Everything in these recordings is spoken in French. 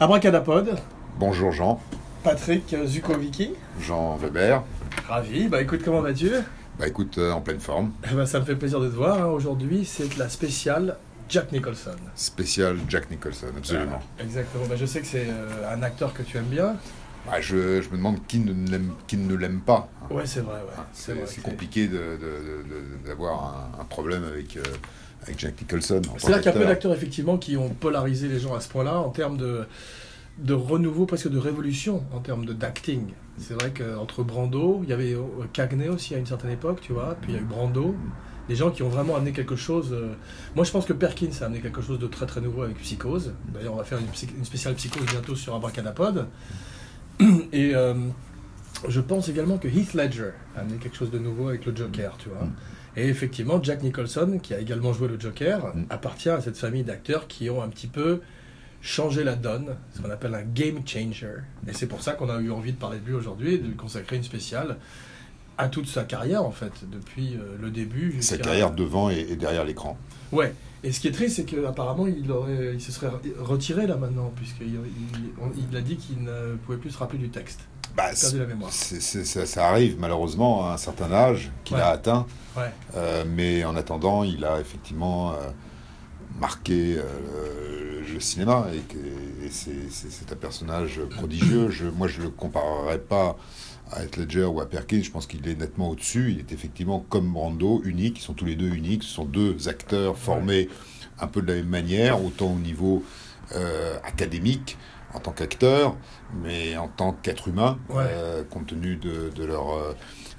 Abracadapod, Bonjour Jean, Patrick Zukovicki, Jean Weber. ravi. Bah écoute, comment vas-tu? Bah écoute, euh, en pleine forme, Eh ben, Ça me fait plaisir de te voir. hein. Aujourd'hui, c'est la spéciale Jack Nicholson. spécial Jack Nicholson, absolument. Voilà, exactement. Bah, je sais que c'est euh, un acteur que tu aimes bien. Bah, je, je me demande qui ne l'aime, qui ne l'aime pas. hein. Ouais, c'est vrai. Ouais. Ah, c'est compliqué de- de- de- de- d'avoir un, un problème avec, euh, avec Jack Nicholson. C'est-à-dire qu'il y a peu d'acteurs effectivement qui ont polarisé les gens à ce point-là en termes de, de renouveau, presque de révolution en termes de d'acting. C'est vrai qu'entre Brando, il y avait euh, Cagney aussi à une certaine époque, tu vois, puis il y a eu Brando. Des gens qui ont vraiment amené quelque chose. euh, Moi, je pense que Perkins a amené quelque chose de très très nouveau avec Psychose. D'ailleurs, on va faire une, psy- une spéciale Psychose bientôt sur Abracadapod. Et euh, je pense également que Heath Ledger a amené quelque chose de nouveau avec le Joker, tu vois. Et effectivement, Jack Nicholson, qui a également joué le Joker, Mm. appartient à cette famille d'acteurs qui ont un petit peu changé la donne, ce qu'on appelle un game changer. Et c'est pour ça qu'on a eu envie de parler de lui aujourd'hui et de lui consacrer une spéciale à toute sa carrière, en fait, depuis euh, le début Sa carrière devant et, derrière l'écran. Ouais. Et ce qui est triste, c'est qu'apparemment, il, aurait, il se serait retiré là maintenant, puisqu'il il a dit qu'il ne pouvait plus se rappeler du texte. Bah, ça, ça arrive malheureusement à un certain âge qu'il Ouais. a atteint, Ouais. Euh, mais en attendant, il a effectivement euh, marqué euh, le cinéma et, c'est- un personnage prodigieux. Je, moi, je ne le comparerais pas à Heath Ledger ou à Perkins. Je pense qu'il est nettement au-dessus. Il est effectivement comme Brando, unique. Ils sont tous les deux uniques. Ce sont deux acteurs formés un peu de la même manière, autant au niveau académique en tant qu'acteur, mais en tant qu'être humain, Ouais. euh, compte tenu de, de leur euh,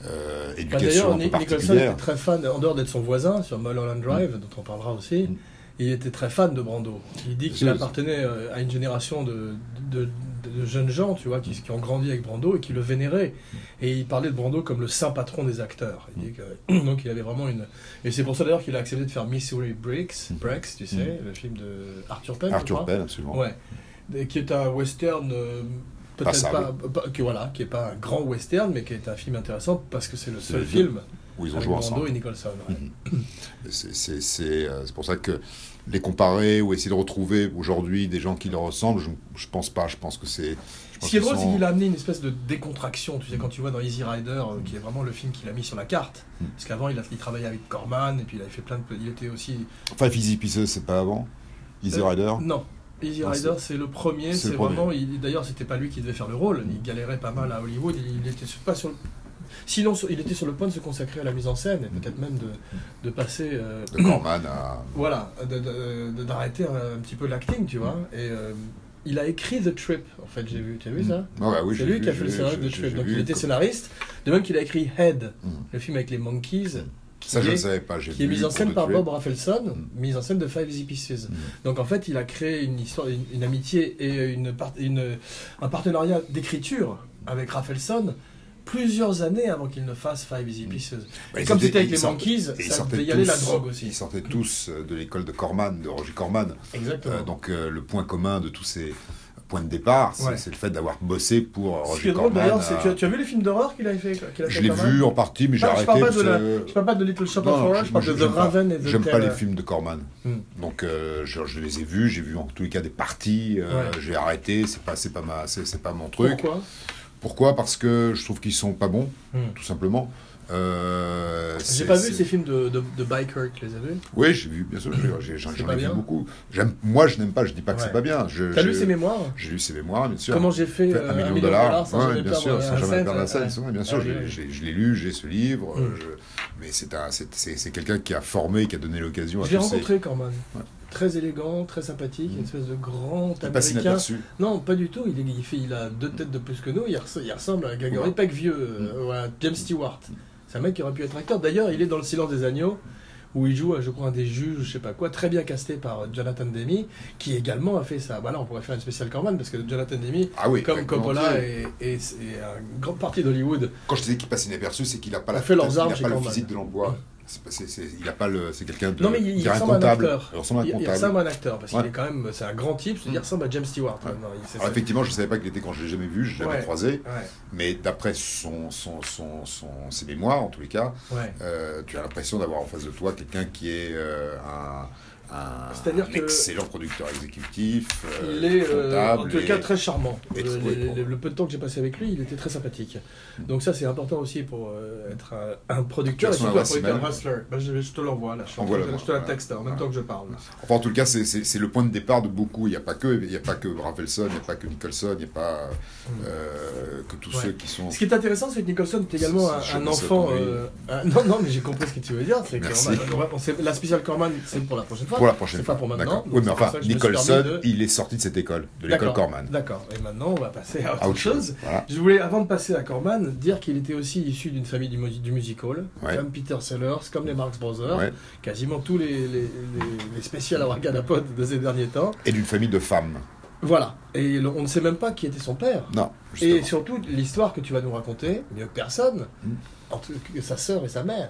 euh, Bah, éducation D'ailleurs, un peu Nick Nicholson était très fan, en dehors d'être son voisin sur Mulholland Drive, dont on parlera aussi, Mm. il était très fan de Brando. Il dit qu'il appartenait à une génération de, de, de- de jeunes gens, tu vois, qui, qui ont grandi avec Brando et qui le vénéraient. Et il parlait de Brando comme le saint patron des acteurs. Il dit que- donc il avait vraiment une... Et c'est pour ça d'ailleurs qu'il a accepté de faire Missouri Breaks, Mm. Breaks tu sais, le film de Arthur Penn, Arthur. Penn, absolument. Ouais. Et qui est un western euh, peut-être pas, pas- que voilà, qui est pas un grand western, mais qui est un film intéressant parce que c'est le seul film Où ils ont avec joué Brando ensemble. et Nicholson. ouais. Mhm. C'est- C'est c'est, euh, c'est pour ça que les comparer ou essayer de retrouver aujourd'hui des gens qui leur ressemblent, je, je pense pas. Je pense que c'est. Ce qui est drôle, c'est qu'il a amené une espèce de décontraction. Tu sais, quand tu vois dans Easy Rider, euh, qui est vraiment le film qu'il a mis sur la carte. Mm. Parce qu'avant, il, a- il travaillait avec Corman, et puis il avait fait plein de. Il était aussi. Five Easy Pieces, c'est pas avant? Easy Euh, Rider? Non. Easy Non, Rider, c'est le premier. c'est vraiment. il- D'ailleurs, c'était pas lui qui devait faire le rôle. Il galérait pas mal à Hollywood. Il, il était pas sur. le- Sinon, il était sur le point de se consacrer à la mise en scène, et peut-être même de, de passer. euh, de Corman à. Voilà, d'arrêter un, petit peu l'acting, tu vois. Et euh, il a écrit The Trip, en fait, j'ai vu. Tu as vu ça Ah ouais, oui, C'est lui vu, qui a fait le scénario de The Trip. Donc il était scénariste. De même qu'il a écrit Head, Mm. le film avec les Monkeys, qui, Ça, je ne savais pas. qui est vu mis en scène par. Bob Rafelson, Mm. mise en scène de Five Easy Pieces. Mm. Donc en fait, il a créé une histoire, une, une amitié et une, un partenariat d'écriture avec Rafelson plusieurs années avant qu'il ne fasse Five Easy Pieces. Bah, Et comme c'était avec les Monkeys, ça devait y aller la drogue aussi. Ils sortaient tous euh, de l'école de Corman, de Roger Corman. Exactement. Euh, donc euh, le point commun de tous ces points de départ, c'est Ouais. le fait d'avoir bossé pour Ce qui Roger est drôle d'ailleurs, c'est euh, que tu as, tu as vu les films d'horreur qu'il a fait, qu'il a Je l'ai vu en partie, mais j'ai Ah, je arrêté. parle pas de la- Je parle pas de Little Shop Non, of Horrors, je- je parle de je- The j'aime pas- Raven et The J'aime pas les films de Corman. Hmm. Donc euh, je, je les ai vus, j'ai vu en tous les cas des parties, euh, Ouais. j'ai arrêté, c'est pas, c'est pas, ma, c'est, c'est pas mon truc. Pourquoi? Pourquoi? Parce que je trouve qu'ils sont pas bons, Hmm. tout simplement. Euh, J'ai pas vu ces films de, de, de biker, tu les as vus? Oui, j'ai vu, bien sûr, j'en pas ai vu beaucoup. Moi, je n'aime pas, je dis pas que Ouais. c'est pas bien. T'as lu ses mémoires? J'ai lu ses mémoires, bien sûr. Comment j'ai fait euh, un million de dollars, sans Ouais, bien sûr, sans jamais perdre la scène, ouais. c'est vrai, bien sûr, Ah, je, l'ai- lu, j'ai ce livre, Mm. euh, je- mais c'est, un, c'est, c'est, c'est quelqu'un qui a formé, qui a donné l'occasion à Je l'ai rencontré, Corman. Très élégant, très sympathique, une espèce de grand Il américain. inaperçu. Non, pas du tout. Il, est- il fait, il a deux têtes de plus que nous. Il, res- il ressemble à Gregory Ouais. Peck vieux, euh, voilà, James Stewart. C'est un mec qui aurait pu être acteur. D'ailleurs, il est dans Le Silence des agneaux, où il joue, je crois, un des juges, je sais pas quoi, très bien casté par Jonathan Demme, qui également a fait ça. Voilà, on pourrait faire une spéciale Corman, parce que Jonathan Demme, Ah oui, comme Coppola et, et, et une grande partie d'Hollywood, Quand je disais qu'il passe inaperçu, c'est qu'il n'a pas, On la, fait leurs il a armes pas le physique de l'emploi. Il a pas le, c'est quelqu'un de. Non, mais il, il ressemble à un comptable. acteur. Il ressemble à un Il, il comptable. ressemble à un acteur, parce qu'il est quand même, c'est un grand type, il Mm. ressemble à James Stewart. Ouais. Il- Alors, effectivement, je ne savais pas qu'il était quand je l'ai jamais vu, je l'ai jamais Ouais. croisé, mais d'après son, son, son, son- ses mémoires, en tous les cas, euh, tu as l'impression d'avoir en face de toi quelqu'un qui est euh, un, un, C'est-à-dire un que- excellent producteur exécutif. euh, Il est, euh, en tout et- cas, très charmant. Le, peu de temps que j'ai passé avec lui, il était très sympathique. Donc ça, c'est important aussi pour euh, être un, un producteur surtout un producteur hustler. Ben, je, je te l'envoie là. Je, moi, je te la voilà. texte en même temps que je parle. Enfin, en tout cas, c'est- c'est c'est le point de départ de beaucoup. Il n'y a pas que, il y a pas que Rafelson, il n'y a pas que Nicholson, il n'y a pas euh, que tous Mm. Ouais. ceux qui sont. Ce qui est intéressant, c'est que Nicholson est également un, C'est- enfant. euh, non, non, mais j'ai compris ce que tu veux dire. C'est que la spéciale Corman, c'est pour la prochaine fois. Pour la prochaine C'est fois. pas pour maintenant. Oui, mais c'est enfin, Nicholson, de- il est sorti de cette école, de l'école Corman. D'accord. Et maintenant, on va passer à autre, À autre chose. chose. Voilà. Je voulais, avant de passer à Corman, dire qu'il était aussi issu d'une famille du, du musical, Ouais. comme Peter Sellers, comme les Marx Brothers, Ouais. quasiment tous les, les, les, les spéciales Abracadapod de ces derniers temps. Et d'une famille de femmes. Voilà. Et on ne sait même pas qui était son père. Non, Et surtout, l'histoire que tu vas nous raconter, mieux que personne, Mm. Que sa sœur et sa mère.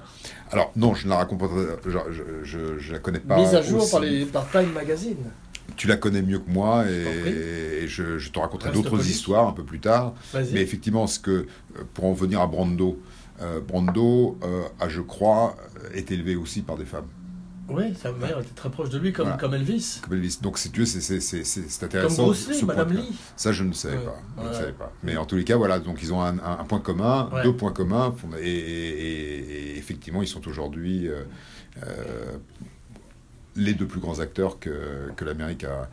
Alors, non, je ne la raconte pas. Je, je, je, je la connais pas. Mise à jour aussi. par, les, par Time Magazine. Tu la connais mieux que moi et, et je, je te raconterai d'autres histoires un peu plus tard. Mais effectivement, ce que, euh, pour en venir à Brando, euh, Brando euh, a, je crois, été élevé aussi par des femmes. Oui, sa mère était très proche de lui, comme, Voilà. comme Elvis. Comme Elvis. Donc, si tu veux, c'est- c'est Comme intéressant. Bruce Lee, ce Madame. Lee. Ça, je ne savais Ouais. pas. Je ne savais pas. Mais en tous les cas, voilà. Donc, ils ont un, un- un point commun, Ouais. deux points communs. Et, et- et- et effectivement, ils sont aujourd'hui euh, euh, les deux plus grands acteurs que, que l'Amérique a,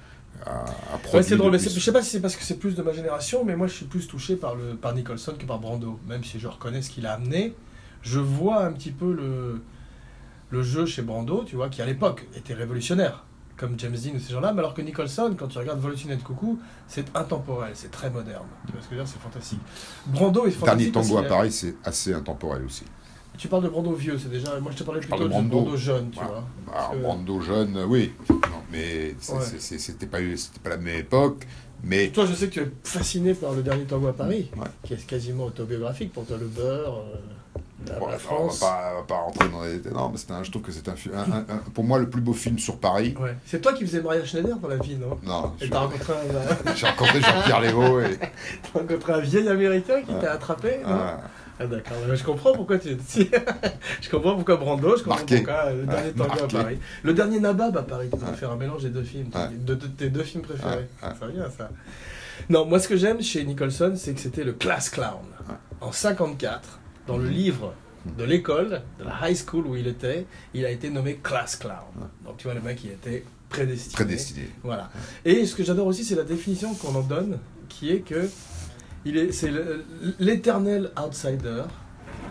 a produits. Ouais, c'est drôle, mais je sais pas si c'est parce que c'est plus de ma génération, mais moi je suis plus touché par, le, par Nicholson que par Brando. Même si je reconnais ce qu'il a amené, je vois un petit peu le, le jeu chez Brando, tu vois, qui à l'époque était révolutionnaire, comme James Dean ou ces gens-là, mais alors que Nicholson, quand tu regardes Volutine de Coucou, c'est intemporel, c'est très moderne. Tu vois ce que je veux dire, c'est fantastique. Brando est Dernier fantastique. parce tango à a- Paris, c'est assez intemporel aussi. Tu parles de Brando vieux, c'est déjà. Moi je te parlais plutôt de de Brando. Jeune, tu vois. Que- Brando jeune, euh, oui, mais c'est- Ouais. c'était pas, c'était pas la même époque. Mais Toi, je sais que tu es fasciné par le dernier tango à Paris, Ouais. qui est quasiment autobiographique pour toi, le beurre, euh, Bon, la France. On va pas, on va pas rentrer dans les. Non, mais c'est un- je trouve que c'est un, fi- un- un- un- pour moi le plus beau film sur Paris. Ouais. C'est toi qui faisais Maria Schneider dans la vie, non? Non, Et je- t'as rencontré un, j'ai rencontré Jean-Pierre Lévaux et. t'as rencontré un vieil américain qui Ouais. t'a attrapé non? Ah, Ah, d'accord, je comprends pourquoi tu si. Je comprends pourquoi Brando, je comprends Marqué. pourquoi le dernier Ouais, tango à. Paris. Le dernier Nabab à Paris, tu vas Ouais. faire un mélange des deux films, Ouais. de, de tes deux films préférés. Ça vient ça. Non, moi ce que j'aime chez Nicholson, c'est que c'était le class clown. Ouais. En 54, dans le Mhm. livre de l'école, de la high school où il était, il a été nommé class clown. Donc tu vois, le mec, il était prédestiné. prédestiné. Voilà. Et ce que j'adore aussi, c'est la définition qu'on en donne, qui est que il est, c'est l'éternel outsider,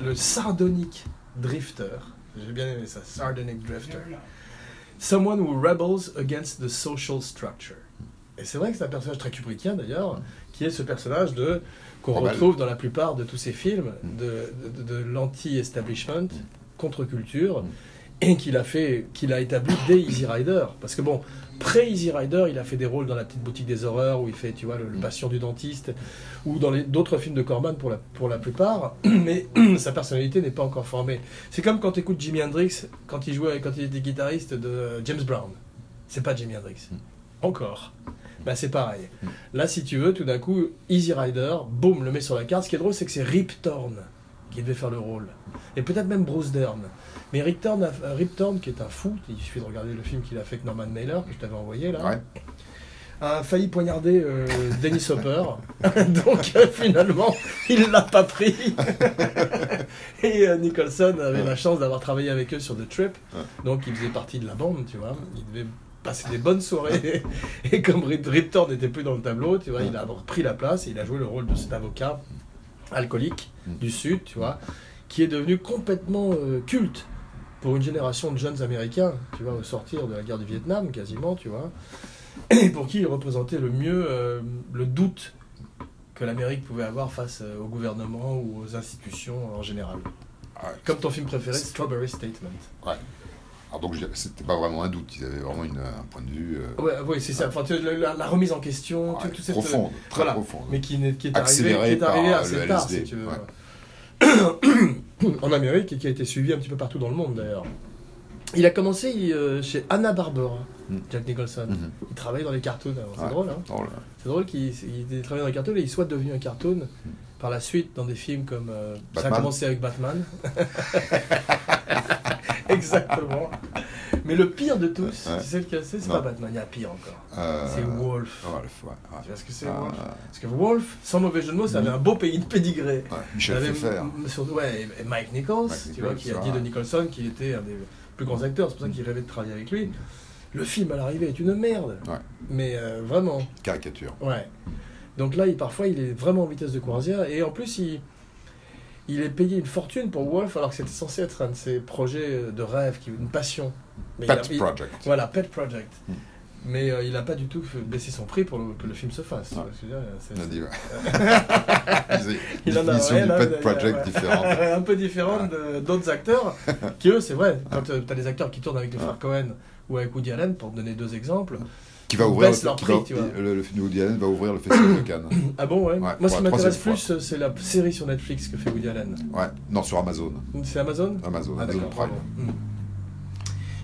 le sardonique drifter. J'ai bien aimé ça, sardonic drifter. Someone who rebels against the social structure. Et c'est vrai que c'est un personnage très kubrickien d'ailleurs, qui est ce personnage de qu'on retrouve dans la plupart de tous ces films de, de, de l'anti-establishment, contre-culture, et qu'il a fait, qu'il a établi dès Easy Rider. Parce que bon, pré Easy Rider, il a fait des rôles dans la petite boutique des horreurs où il fait, tu vois, le, le patient du dentiste, ou dans d'autres films de Corman pour la, pour la plupart, mais sa personnalité n'est pas encore formée. C'est comme quand tu écoutes Jimi Hendrix quand il jouait, quand il était guitariste de James Brown. C'est pas Jimi Hendrix. Encore. Bah c'est pareil. Là, si tu veux, tout d'un coup, Easy Rider, boum, le met sur la carte. Ce qui est drôle, c'est que c'est Rip Torn qui devait faire le rôle. Et peut-être même Bruce Dern. Mais Rip Torn, a- euh, Rip Torn, qui est un fou, il suffit de regarder le film qu'il a fait avec Norman Mailer, que je t'avais envoyé là, Ouais. a failli poignarder euh, Dennis Hopper. Donc euh, finalement, il l'a pas pris. Et euh, Nicholson avait Ouais. la chance d'avoir travaillé avec eux sur The Trip. Ouais. Donc il faisait partie de la bande, tu vois. Il devait passer des bonnes soirées. Et comme Rip, Rip Torn n'était plus dans le tableau, tu vois, il a donc pris la place et il a joué le rôle de cet avocat alcoolique Mm. du Sud, tu vois, qui est devenu complètement euh, culte pour une génération de jeunes Américains, tu vois, au sortir de la guerre du Vietnam, quasiment, tu vois, et pour qui il représentait le mieux euh, le doute que l'Amérique pouvait avoir face euh, au gouvernement ou aux institutions en général. Ouais. Comme ton film préféré, Strawberry Statement. Alors donc c'était pas vraiment un doute, ils avaient vraiment une, un point de vue euh, ouais, c'est ça. Enfin, la, la remise en question, tout- ouais, tout cette- profonde, très voilà. profonde. mais qui, est arrivé, assez le tard, LSD, si tu veux. ouais. en Amérique et qui a été suivi un petit peu partout dans le monde d'ailleurs. Il a commencé euh, chez Anna Barbera, Mm. Jack Nicholson. Mhm. Il travaille dans les cartoons. C'est drôle, hein. C'est drôle qu'il il travaille dans les cartoons et il soit devenu un cartoon par la suite dans des films comme. euh, ça a commencé avec Batman. Exactement. Mais le pire de tous, Ouais. tu sais lequel c'est? C'est pas Batman, il y a pire encore. Euh, C'est Wolf. Wolf, ouais. ouais. Tu vois ce que c'est, Ah, Wolf? Parce que Wolf, sans mauvais jeu de mots, ça avait un beau pays de pédigré. ouais. Michel Pfeiffer. ouais, et- Mike Nichols, Mike tu vois, qui a dit de Nicholson qu'il était un des plus grands acteurs, c'est pour ça qu'il rêvait de travailler avec lui. Le film à l'arrivée est une merde. Ouais. Mais euh, vraiment, Caricature. ouais. Donc là, il, parfois, il est vraiment en vitesse de croisière, et en plus, il, il est payé une fortune pour Wolf, alors que c'était censé être un de ses projets de rêve, qui, une passion. Mais il a- Pet il- Project. Voilà, Pet Project. Hmm. Mais euh, il n'a pas du tout fait baisser son prix pour le- que le film se fasse. Ouais. je veux dire, c'est- ouais. Il en a rien du Pet Project ouais. différente. un peu différente de- d'autres acteurs, qui eux, c'est vrai, quand tu as des acteurs qui tournent avec les frères Cohen ou avec Woody Allen, pour te donner deux exemples. Qui va ouvrir, qui prix, va- tu vois. le, le Woody Allen va ouvrir le festival de Cannes. Ah bon, ouais. Ouais, Moi, ce qui m'intéresse plus, c'est la série sur Netflix que fait Woody Allen. Ouais, non, sur Amazon. C'est Amazon? Amazon, Ah, Amazon Prime. Hmm.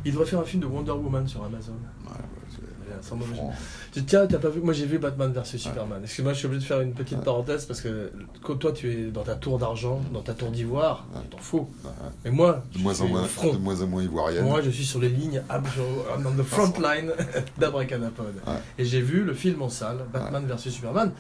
Il devrait faire un film de Wonder Woman sur Amazon. Ouais, Sans mauvais jeu. franc. Tu- Tiens, t'as pas vu Moi j'ai vu Batman vs Superman. Excuse-moi, je suis obligé de faire une petite parenthèse parce que quand toi tu es dans ta tour d'argent, dans ta tour d'ivoire, t'en fous. Mais moi, De moins en moins, de moins en moins ivoirienne. Moi, je suis sur les lignes, on the front line d'Abracadapod. Et j'ai vu le film en salle, Batman vs Superman,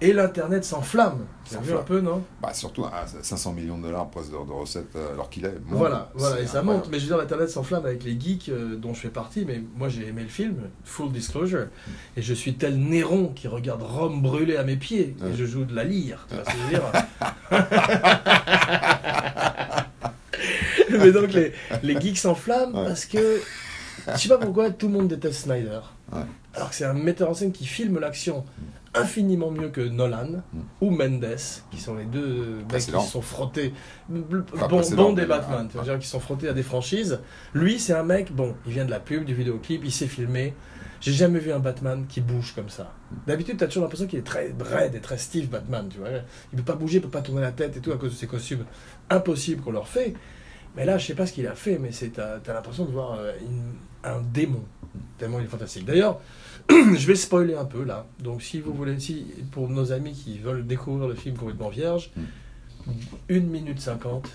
et l'internet s'enflamme. As vu un peu, non? Bah, surtout à 500 millions de dollars presque de, de recettes euh, alors qu'il est. Voilà, voilà, C'est et ça incroyable. monte. Mais je veux dire, l'internet s'enflamme avec les geeks euh, dont je fais partie. Mais moi, j'ai aimé le film, full disclosure. Et je suis tel Néron qui regarde Rome brûler à mes pieds. Ouais. Et je joue de la lyre. Tu vois ce que je veux dire? Mais donc, les, les geeks s'enflamment Ouais. parce que. Je sais pas pourquoi tout le monde déteste Snyder. Ouais. Alors que c'est un metteur en scène qui filme l'action infiniment mieux que Nolan Mm. ou Mendes, qui sont les deux mecs qui se sont frottés, bon, des Batman, qui sont frottés à des franchises. Lui, c'est un mec, bon, il vient de la pub, du vidéoclip, il sait filmer. J'ai jamais vu un Batman qui bouge comme ça. D'habitude, t'as toujours l'impression qu'il est très raide et très stiff, Batman, tu vois. Il peut pas bouger, il peut pas tourner la tête et tout à cause de ses costumes. Impossible qu'on leur fait. Mais là, je sais pas ce qu'il a fait, mais c'est t'as as, l'impression de voir euh, une- un démon. Tellement il est fantastique. D'ailleurs, je vais spoiler un peu là. Donc, si vous voulez, si pour nos amis qui veulent découvrir le film complètement vierge, 1 minute 50,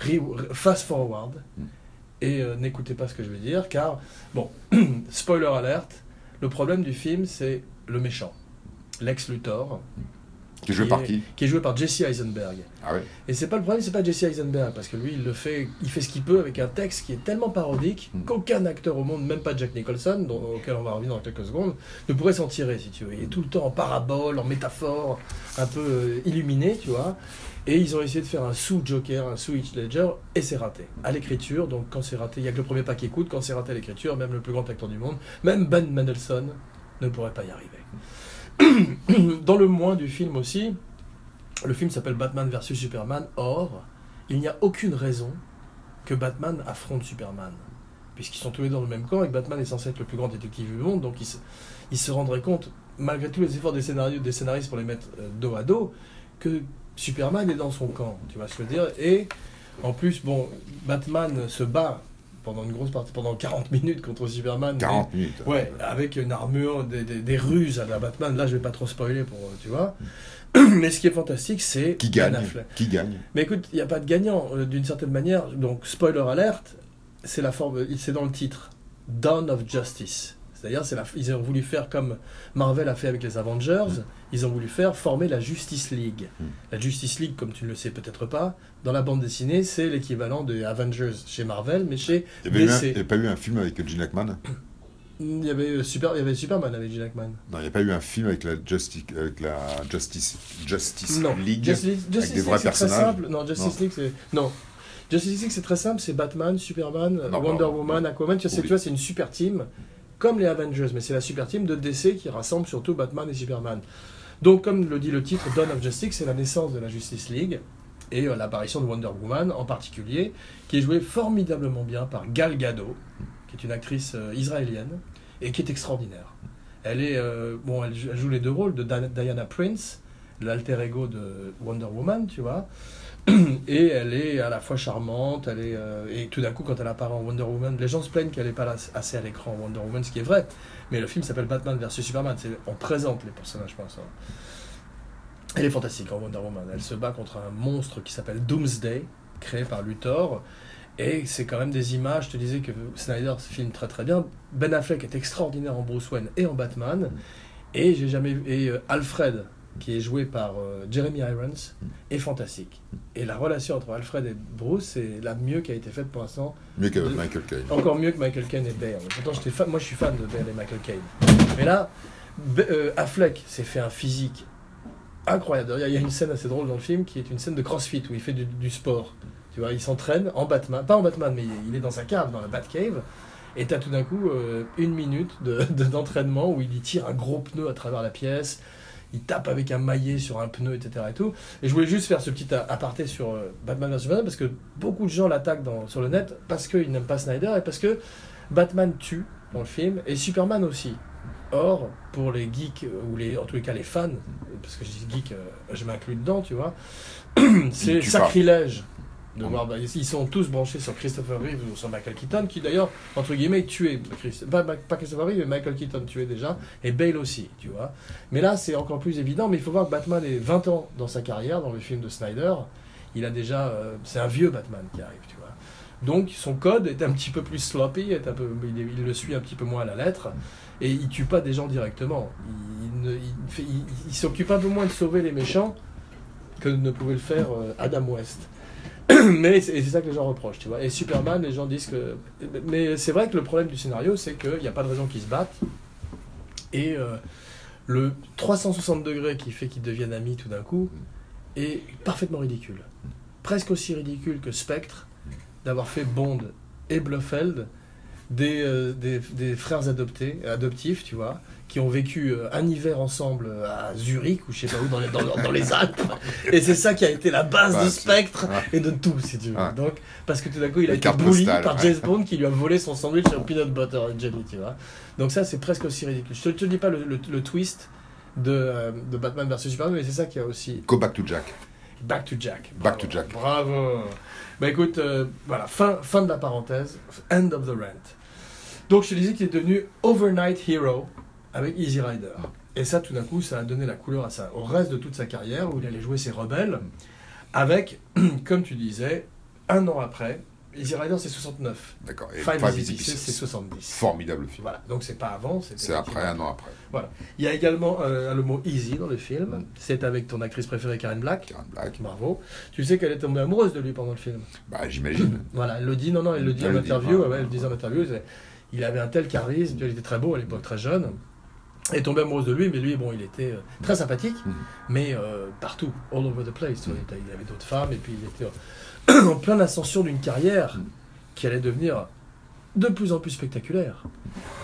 re- re- fast forward, Mm. et euh, n'écoutez pas ce que je vais dire, car, bon, spoiler alerte, le problème du film, c'est le méchant, Lex Luthor, Qui est joué par qui qui est joué par Jesse Eisenberg. Ah ouais Et c'est pas le problème, c'est pas Jesse Eisenberg, parce que lui, il le fait, il fait ce qu'il peut avec un texte qui est tellement parodique Mm. qu'aucun acteur au monde, même pas Jack Nicholson, dont- auquel on va revenir dans quelques secondes, ne pourrait s'en tirer, si tu veux. Il est tout le temps en parabole, en métaphore, un peu euh, illuminé, tu vois. Et ils ont essayé de faire un sous-Joker, un sous-Hitch Ledger, et c'est raté. À l'écriture, donc quand c'est raté, il y a que le premier pas qui écoute, quand c'est raté à l'écriture, même le plus grand acteur du monde, même Ben Mendelssohn, ne pourrait pas y arriver. Dans le moins du film aussi, le film s'appelle Batman vs Superman. Or, il n'y a aucune raison que Batman affronte Superman. Puisqu'ils sont tous les deux dans le même camp et que Batman est censé être le plus grand détective du monde, donc il se, se rendrait compte, malgré tous les efforts des, scénarios, des scénaristes pour les mettre euh, dos à dos, que Superman est dans son camp. Tu que je veux dire? Et en plus, bon, Batman se bat pendant une grosse partie, pendant 40 minutes contre Superman. 40 minutes. Ouais, avec une armure, des, des- des ruses à la Batman. Là, je vais pas trop spoiler pour, euh, tu vois. Mais ce qui est fantastique, c'est Qui Ben gagne Affleck. Qui gagne Mais écoute, il n'y a pas de gagnant euh, d'une certaine manière. Donc, spoiler alerte, c'est la forme, c'est dans le titre, Dawn of Justice. C'est-à-dire, c'est la, ils ont voulu faire comme Marvel a fait avec les Avengers. Mm. Ils ont voulu faire former la Justice League. Mm. La Justice League, comme tu ne le sais peut-être pas, dans la bande dessinée, c'est l'équivalent des Avengers chez Marvel, mais chez Il n'y DC. il y a pas eu un film avec Gene Hackman Il y avait, euh, Super, il y avait Superman avec Gene Hackman. Non, il n'y a pas eu un film avec la Justice, avec la Justice, Justice Non. League Justice, Justice des League, vrais c'est très simple. Non, Justice League, c'est. Non. Justice League, c'est très simple. C'est Batman, Superman, Non, Wonder. Woman, Aquaman. Tu vois, c'est- Oui. tu vois, c'est une super team, comme les Avengers, mais c'est la super team de DC qui rassemble surtout Batman et Superman. Donc, comme le dit le titre, Dawn of Justice, c'est la naissance de la Justice League et euh, l'apparition de Wonder Woman en particulier, qui est jouée formidablement bien par Gal Gadot, qui est une actrice euh, israélienne et qui est extraordinaire. Elle est euh, bon, elle, joue- les deux rôles de Diana Prince, l'alter ego de Wonder Woman, tu vois. Et elle est à la fois charmante, elle est et tout d'un coup quand elle apparaît en Wonder Woman, les gens se plaignent qu'elle n'est pas assez à l'écran en Wonder Woman, ce qui est vrai. Mais le film s'appelle Batman vs Superman, on présente les personnages pour l'instant. Elle est fantastique en Wonder Woman. Elle se bat contre un monstre qui s'appelle Doomsday, créé par Luthor. Et c'est quand même des images, je te disais que Snyder filme très très bien. Ben Affleck est extraordinaire en Bruce Wayne et en Batman. Et j'ai jamais vu- et euh, Alfred, qui est joué par euh, Jeremy Irons, est fantastique. Et la relation entre Alfred et Bruce, c'est la mieux qui a été faite pour l'instant. Mieux que De- Michael Caine. Encore mieux que Michael Caine et Bale. Pourtant, j'étais moi je suis fan de Bale et Michael Caine. Mais là, euh, Affleck s'est fait un physique incroyable. Il y a- une scène assez drôle dans le film qui est une scène de crossfit où il fait du, sport. Tu vois, il s'entraîne en Batman, pas en Batman, mais il est dans sa cave, dans la Batcave. Et t'as tout d'un coup euh, une minute de- de- d'entraînement où il y tire un gros pneu à travers la pièce, il tape avec un maillet sur un pneu, etc. Et, tout. et je voulais juste faire ce petit aparté sur euh, Batman vs Superman parce que beaucoup de gens l'attaquent sur le net parce qu'ils n'aiment pas Snyder et parce que Batman tue dans le film et Superman aussi. Or, pour les geeks, euh, ou les, en tous les cas les fans, parce que je dis geek, euh, je m'inclus dedans, tu vois, c'est sacrilège de voir. bah, ils sont tous branchés sur Christopher Reeve ou sur Michael Keaton, qui d'ailleurs, entre guillemets, tuait. Chris- Pas, pas Christopher Reeve, mais Michael Keaton tuait déjà, et Bale aussi, tu vois. Mais là, c'est encore plus évident, mais il faut voir que Batman est 20 ans dans sa carrière, dans le film de Snyder. Il a déjà. euh, c'est un vieux Batman qui arrive, tu vois. Donc son code est un petit peu plus sloppy, est un peu, il le suit un petit peu moins à la lettre, et il tue pas des gens directement. Il, s'occupe un peu moins de sauver les méchants que ne pouvait le faire euh, Adam West. Mais c'est ça que les gens reprochent, tu vois. Et Superman, les gens disent que. Mais c'est vrai que le problème du scénario, c'est qu'il n'y a pas de raison qu'ils se battent. Et euh, le 360 degrés qui fait qu'ils deviennent amis tout d'un coup est parfaitement ridicule. Presque aussi ridicule que Spectre d'avoir fait Bond et Blofeld, des, euh, des, des frères adoptés, adoptifs, tu vois, qui ont vécu euh, un hiver ensemble à Zurich ou je sais pas où dans les, dans, dans les Alpes. Et c'est ça qui a été la base Ouais, de Spectre ouais. et de tout, si tu veux. Ouais. Donc, parce que tout d'un coup, il a Les été bully postales, par ouais. James Bond qui lui a volé son sandwich au peanut butter and jelly, tu vois. Donc ça, c'est presque aussi ridicule. Je te, te dis pas le, le- le twist de, euh, de Batman vs Superman, mais c'est ça qui a aussi Go back to Jack. Back to Jack. Back Bravo. to Jack. Bravo. Bah écoute, euh, voilà, fin, fin de la parenthèse. End of the rant. Donc je te disais qu'il est devenu Overnight Hero avec Easy Rider. Et ça, tout d'un coup, ça a donné la couleur à ça, au reste de toute sa carrière où il allait jouer ses rebelles. Avec, comme tu disais, un an après, Easy Rider c'est 69. D'accord. Et Five Five Easy c'est Pieces. 70. Formidable film. Voilà, donc c'est pas avant, C'est après, un an après. Il y a également euh, le mot easy dans le film. Mm. C'est avec ton actrice préférée Karen Black. Karen Black. Bravo. Tu sais qu'elle est tombée amoureuse de lui pendant le film. Bah, j'imagine. Voilà, elle le dit, non, non, elle le dit Elle en dit, interview, ouais. ouais, elle le dit en interview, il avait un tel charisme, il était très beau à l'époque, très jeune. Elle est tombée amoureuse de lui, mais lui, bon, il était euh, très sympathique, Mhm. mais euh, partout, all over the place. vois, il avait d'autres femmes, et puis il était euh, en pleine ascension d'une carrière Mhm. qui allait devenir de plus en plus spectaculaire.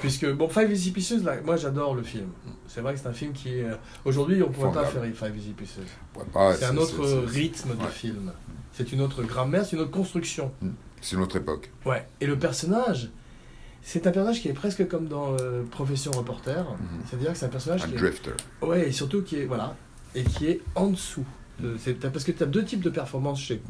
Puisque, bon, Five Easy Pieces, là, moi j'adore le film. C'est vrai que c'est un film qui est. Aujourd'hui, on ne pourrait pas faire. Five Easy Pieces. Ouais, pas- c'est un autre rythme de ouais. film. C'est une autre grammaire, c'est une autre construction. C'est une autre époque. Ouais. Et le personnage, c'est un personnage qui est presque comme dans euh, Profession Reporter. Mhm. C'est-à-dire que c'est un personnage Un qui est, drifter. ouais, et surtout qui est voilà, et qui est en dessous. de- c'est- t'as- parce que tu as deux types de performances chez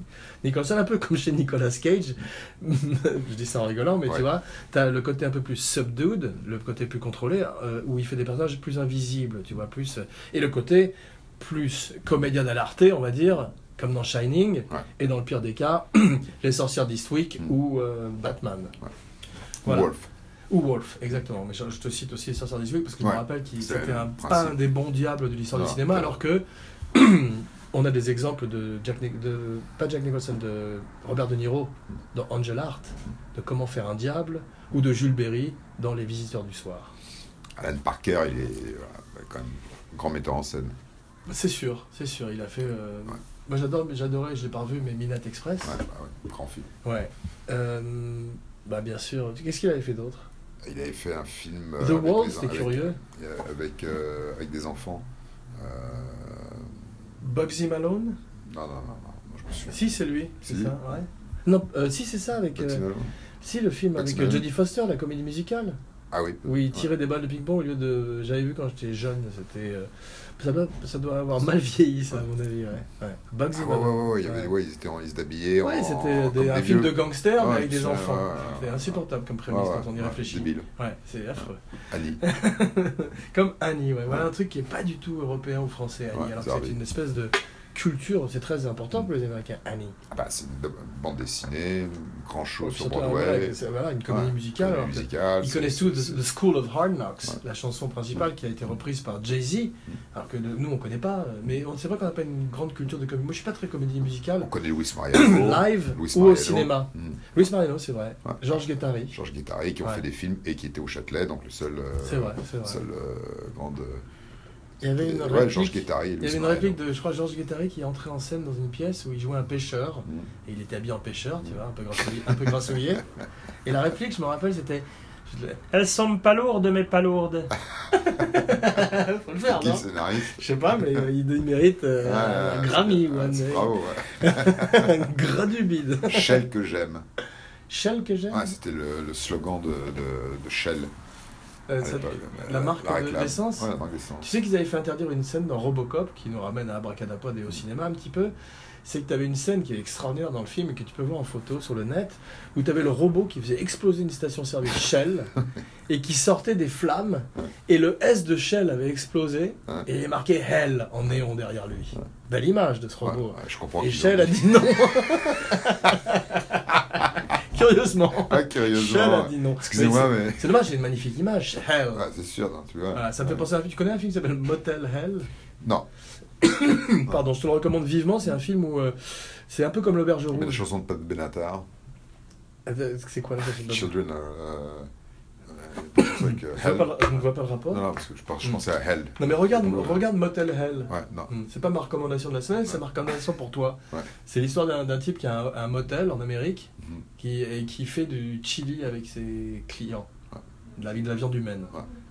Nicholson, un peu comme chez Nicolas Cage. Je dis ça en rigolant, mais Ouais. tu vois, tu as le côté un peu plus subdued, le côté plus contrôlé, euh, où il fait des personnages plus invisibles, tu vois, plus. euh, et le côté plus comédien dell'arte, on va dire, comme dans Shining, Ouais. et dans le pire des cas, Les sorcières d'Eastwick Mm. ou euh, Batman. Ouais. Voilà. Wolf. Ou Wolf, exactement. Mais je, je te cite aussi Les sorcières d'Eastwick parce que je me rappelle qu'il c'était un, principe. un des bons diables de l'histoire du Non, cinéma, alors que on a des exemples de Jack, de pas Jack Nicholson, de Robert De Niro dans Angel Art, de Comment faire un diable, ou de Jules Berry dans Les visiteurs du soir. Alan Parker, il est voilà, quand même grand metteur en scène. C'est sûr, c'est sûr. Il a fait. euh, Ouais. Moi j'adore, j'adorais, je l'ai pas revu, mais Midnight Express. Ouais, bah ouais, grand film. Ouais. Euh, bah bien sûr. Qu'est-ce qu'il avait fait d'autre? Il avait fait un film. euh, The les- c'était curieux. Avec, euh, avec des enfants. Euh, Bugsy Malone? Non, non, non, non, je me suis. Si, c'est lui, c'est ça, ouais. Non, euh, si, c'est ça, avec. Bugsy Malone si, le film avec. Jodie Foster, la comédie musicale, Ah oui. il tirait des balles de ping-pong au lieu de. J'avais vu quand j'étais jeune, c'était. euh, Ça doit, ça doit avoir mal vieilli, ça, à mon avis, ouais. ouais. Bugsy Ah ouais, ouais, Malone. ouais, ouais, il y avait- Ouais. ouais, ils étaient en, ils s'habillaient en. Ouais, c'était des- un des film vieux. de gangster, mais avec des enfants. ouais. insupportable comme prémisse quand on y réfléchit. Débile. Ouais, c'est affreux. Annie. Comme Annie, ouais. Voilà un truc qui est pas du tout européen ou français, Annie. Alors que c'est une espèce de culture, c'est très important pour les Américains. Annie. Ah bah, c'est une bande dessinée, grand show sur Broadway. voilà, une comédie Ouais, musicale. comédie musicale, Ils connaissent tous The, School of Hard Knocks, Ouais. la chanson principale qui a été reprise par Jay-Z, alors que nous on connaît pas. Mais on- c'est vrai qu'on n'a pas une grande culture de comédie. Moi je suis pas très comédie musicale, On connaît Louis Mariano. live Louis ou au Mariano. cinéma. Mm. Louis Mariano, c'est vrai. Ouais. Georges Guettari. Georges Guettari qui ont fait des films et qui étaient au Châtelet, donc le seul, euh, C'est vrai, c'est vrai. seul euh, grande. Il y avait une ouais, Georges réplique. Guettari. Il y avait une réplique de, je crois, Georges Guettari qui entrait en scène dans une pièce où il jouait un pêcheur. Mm. Et il était habillé en pêcheur, tu vois, un peu grassouillé. Un peu grassouillé. Et la réplique, je me rappelle, c'était Elles sont pas lourdes, mais pas lourdes. Faut le faire, Qui non scénariste Je sais pas, mais euh, il, il mérite euh, Ah, un Grammy ou ah, un, Bravo, ouais. un gras du bide. Shell que j'aime. Shell que j'aime Ouais, C'était le, le slogan de, de, de Shell. Euh, ça- l'époque. la marque d'essence Ouais. Tu sais qu'ils avaient fait interdire une scène dans Robocop qui nous ramène à Abracadapod et au cinéma un petit peu. C'est que tu avais une scène qui est extraordinaire dans le film et que tu peux voir en photo sur le net où tu avais le robot qui faisait exploser une station-service Shell et qui sortait des flammes et le S de Shell avait explosé Ouais. et il est marqué Hell en néon derrière lui. Belle image de ce robot. ouais, je comprends. Et Shell a dit non. Curieusement. Ah, curieusement. dit non. Excusez-moi, Mais c'est- dommage, c'est une magnifique image. Hell. Ouais, c'est sûr, non, tu vois. Voilà, ça me fait Ouais. penser à un film. Tu connais un film qui s'appelle Motel Hell? Non, Pardon, je te le recommande vivement. C'est un film où euh, c'est un peu comme l'auberge mais la rouge. chanson de Pat Benatar, Euh, C'est quoi la chanson de Children are. euh, euh, avec, euh, je, vois Hell. pas le- je ne vois pas le rapport. Non, non, parce que je, pense- je Mm. pensais à Hell. Non mais regarde, Ouais. regarde Motel Hell. Ouais, non. Hmm, C'est pas ma recommandation de la semaine, c'est ma recommandation pour toi. Ouais. C'est l'histoire d'un d'un type qui a un, un motel en Amérique Mhm. qui, et qui fait du chili avec ses clients. Ouais. De, la, de la viande humaine.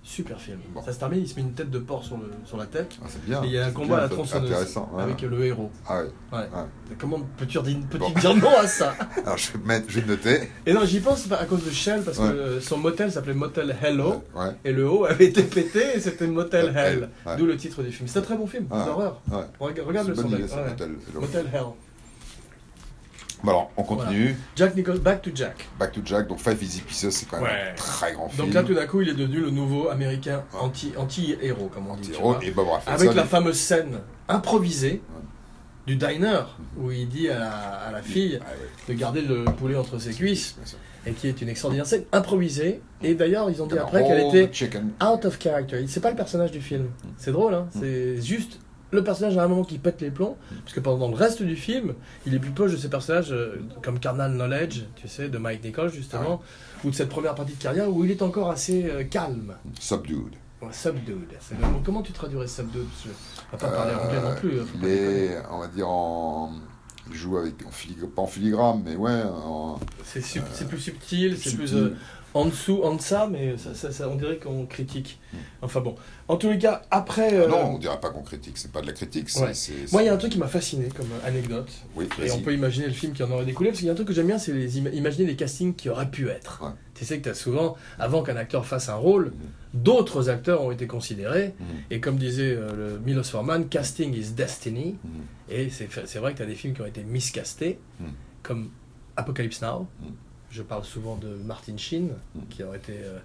Super film. Bon. Ça se termine, il se met une tête de porc sur, le, sur la tête. Ah, c'est bien. et il y a un combat bien, à la tronçonneuse ouais. avec le héros. Ah ouais. Ouais. Ouais. Comment peux-tu dire, peux Bon. dire non à ça? Alors je vais, mettre, je vais noter. Et non, j'y pense à cause de Shell parce que son motel s'appelait Motel Hello. Ouais. Et le haut avait été pété et c'était Motel Hell. D'où le titre du film. C'est un très bon film, Ouais. d'horreur. Ouais. Regarde, le Hello. Motel Hell. Bon, alors, on continue. Jack Nicholson, Back to Jack. Back to Jack, donc Five Easy Pieces, c'est quand même Ouais. un très grand film. Donc là, tout d'un coup, il est devenu le nouveau américain Ouais. anti- anti-héros, comme on dit. Anti-héros, et Bob Raffleson. Avec la fameuse scène improvisée Ouais. du diner où il dit à la, à la fille Ah ouais. de garder le poulet entre ses cuisses et qui est une extraordinaire scène improvisée. Et d'ailleurs, ils ont dit And après qu'elle all était chicken. out of character. C'est pas le personnage du film. C'est drôle, hein. Mm. C'est juste le personnage à un moment qui pète les plombs, parce que pendant le reste du film, il est plus proche de ces personnages euh, comme Carnal Knowledge, tu sais, de Mike Nichols justement, ou de cette première partie de carrière où il est encore assez euh, calme. Subdued. Ouais, subdued. Comment tu traduirais subdued Parce que On va pas parler anglais non plus. hein, Il est, on va dire, en. Il joue avec. En filig- Pas en filigrane, mais ouais. En... C'est sub- plus subtil, c'est plus euh, en dessous, en deçà, mais ça, ça- ça- on dirait qu'on critique. Mm. Enfin bon. En tous les cas, après. euh, Non, on dirait pas qu'on critique, c'est pas de la critique. Ouais. Moi, il y a un truc qui m'a fasciné comme anecdote. Oui, Et on peut imaginer le film qui en aurait découlé, parce qu'il y a un truc que j'aime bien, c'est les ima- imaginer les castings qui auraient pu être. Ouais. Tu sais que tu as souvent, avant qu'un acteur fasse un rôle, d'autres acteurs ont été considérés. Mhm. Et comme disait euh, le Milos Forman, casting is destiny. Et c'est vrai que tu as des films qui ont été miscastés, comme Apocalypse Now. Je parle souvent de Martin Sheen, Mhm. qui aurait été euh,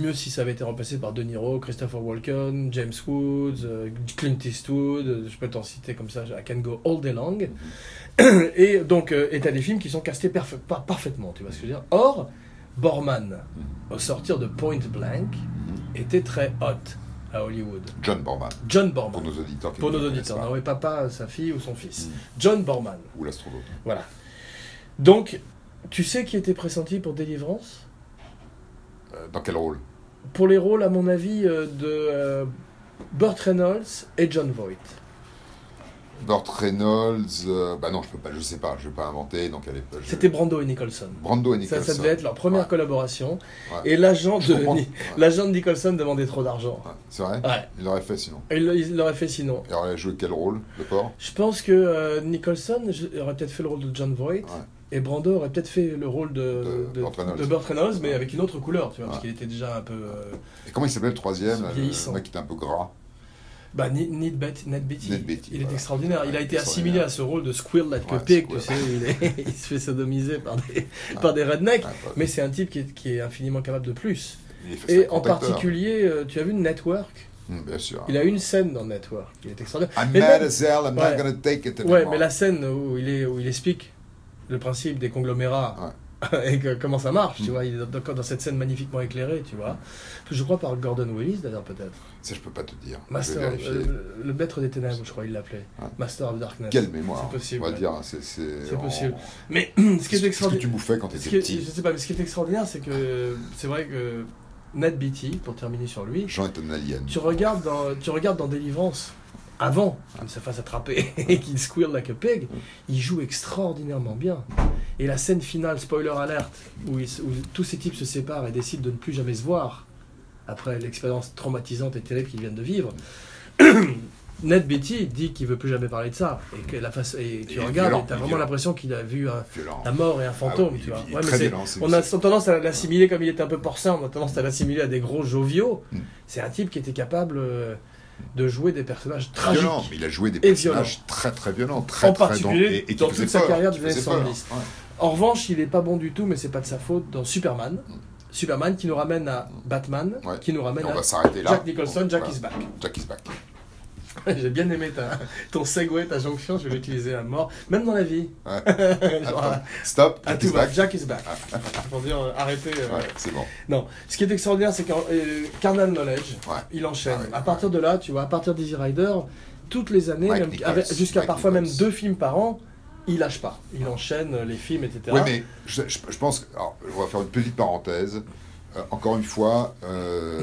mieux si ça avait été remplacé par De Niro, Christopher Walken, James Woods, euh, Clint Eastwood. euh, Je peux t'en citer comme ça, I can go all day long. Et donc, euh, et t'as des films qui sont castés parfa- par- parfaitement, tu vois ce que je veux dire. Or, Borman, au sortir de Point Blank, était très hot à Hollywood. John Borman, John pour Borman. nos auditeurs Pour nos auditeurs, non, oui, papa, sa fille ou son fils. John Borman. Ou l'astronaute. Voilà. Donc, tu sais qui était pressenti pour Délivrance? Euh, Dans quel rôle? Pour les rôles, à mon avis, euh, de euh, Burt Reynolds et John Voight. Burt Reynolds, euh, bah non, je peux pas, je sais pas, je vais pas inventer. Donc je- C'était Brando et Nicholson. Brando et Ça, Nicholson. ça devait être leur première Ouais. collaboration. Ouais. Et l'agent de, Ouais. l'agent de Nicholson demandait trop d'argent. C'est vrai? Il l'aurait fait sinon. Il il l'aurait fait sinon. Il aurait joué quel rôle? Le Je pense que euh, Nicholson je- aurait peut-être fait le rôle de John Voight. Ouais. Et Brando aurait peut-être fait le rôle de, De Burt Reynolds. de Burt Reynolds, mais Ouais. avec une autre couleur, tu vois, parce Ouais. qu'il était déjà un peu. euh, Et comment il s'appelait le troisième là. Le mec qui était un peu gras. Bah, Ned, Ned Bet- Ned Beatty. Ned Beatty, il est extraordinaire. Il a Ouais, été assimilé à ce rôle de Squirrel Like a Ouais, Pig, Squirrel. tu sais. Il, est- il se fait sodomiser par des, par des rednecks. Ouais, pas- Mais c'est un type qui est, qui est infiniment capable de plus. il Et en particulier, euh, tu as vu Network Hum, bien sûr. Il a une scène dans Network, il est extraordinaire. I'm Mais mad as hell, I'm Ouais. not gonna take it Ouais, anymore. mais la scène où il, est, où il explique le principe des conglomérats et que- comment ça marche, tu Mm. vois, il est dans, dans cette scène magnifiquement éclairée, tu vois. Je crois par Gordon Willis d'ailleurs peut-être. Ça, je peux pas te dire. Master, euh, le maître des ténèbres, je crois il l'appelait. Ouais. Master of Darkness. Quelle mémoire. C'est possible. On va ouais. dire. C'est c'est- C'est en- possible. Mais ce qui est que extraordinaire. tu bouffais quand tu étais est- petit je sais pas, mais ce qui est extraordinaire, c'est que c'est vrai que Ned Beatty, pour terminer sur lui, Jean est un alien. tu regardes dans, tu regardes dans Délivrance, avant qu'il se fasse attraper et qu'il squeal like a pig, il joue extraordinairement bien. Et la scène finale, spoiler alert, où, tous ces types se séparent et décident de ne plus jamais se voir, après l'expérience traumatisante et terrible qu'ils viennent de vivre, Ned Beatty dit qu'il veut plus jamais parler de ça. Et, que la face, et tu regardes violent, et tu as il est vraiment violent. l'impression qu'il a vu un, Violent. la mort et un fantôme, Ah oui, tu vois. il est Ouais, mais très c'est- violent, c'est- on a tendance à l'assimiler comme il était un peu porcin, on a tendance à l'assimiler à des gros joviaux. Mm. C'est un type qui était capable euh, de jouer des personnages tragiques. violent, mais il a joué des personnages très très violents, très En très particulier dans- et, dans toute sa peur, carrière des années faisaient peur. 70. Ouais. En revanche, il est pas bon du tout, mais c'est pas de sa faute dans Superman. Mm. Superman qui nous ramène à Batman, Ouais. qui nous Et ramène on à va s'arrêter là. Jack Nicholson, Jack Voilà. is back. Jack is back. J'ai bien aimé ta, ton segue, ta jonction, je vais l'utiliser à mort, même dans la vie. Ouais. Genre, Attends, Stop, à Jack tout is back. Jack is back. Pour dire, euh, arrêtez. euh, Ouais, c'est bon. Non, ce qui est extraordinaire, c'est que euh, Carnal Knowledge, Ouais. il enchaîne. Ah à partir de là, tu vois, à partir d'Easy Rider, toutes les années, Nichols, jusqu'à parfois même deux films par an, il lâche pas. Il enchaîne euh, les films, etc. Oui, mais je, je- je pense. que- Alors, on va faire une petite parenthèse. Euh, encore une fois, euh,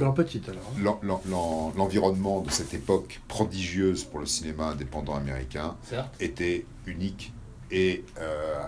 l'en- l'environnement de cette époque prodigieuse pour le cinéma indépendant américain Certes. était unique et euh,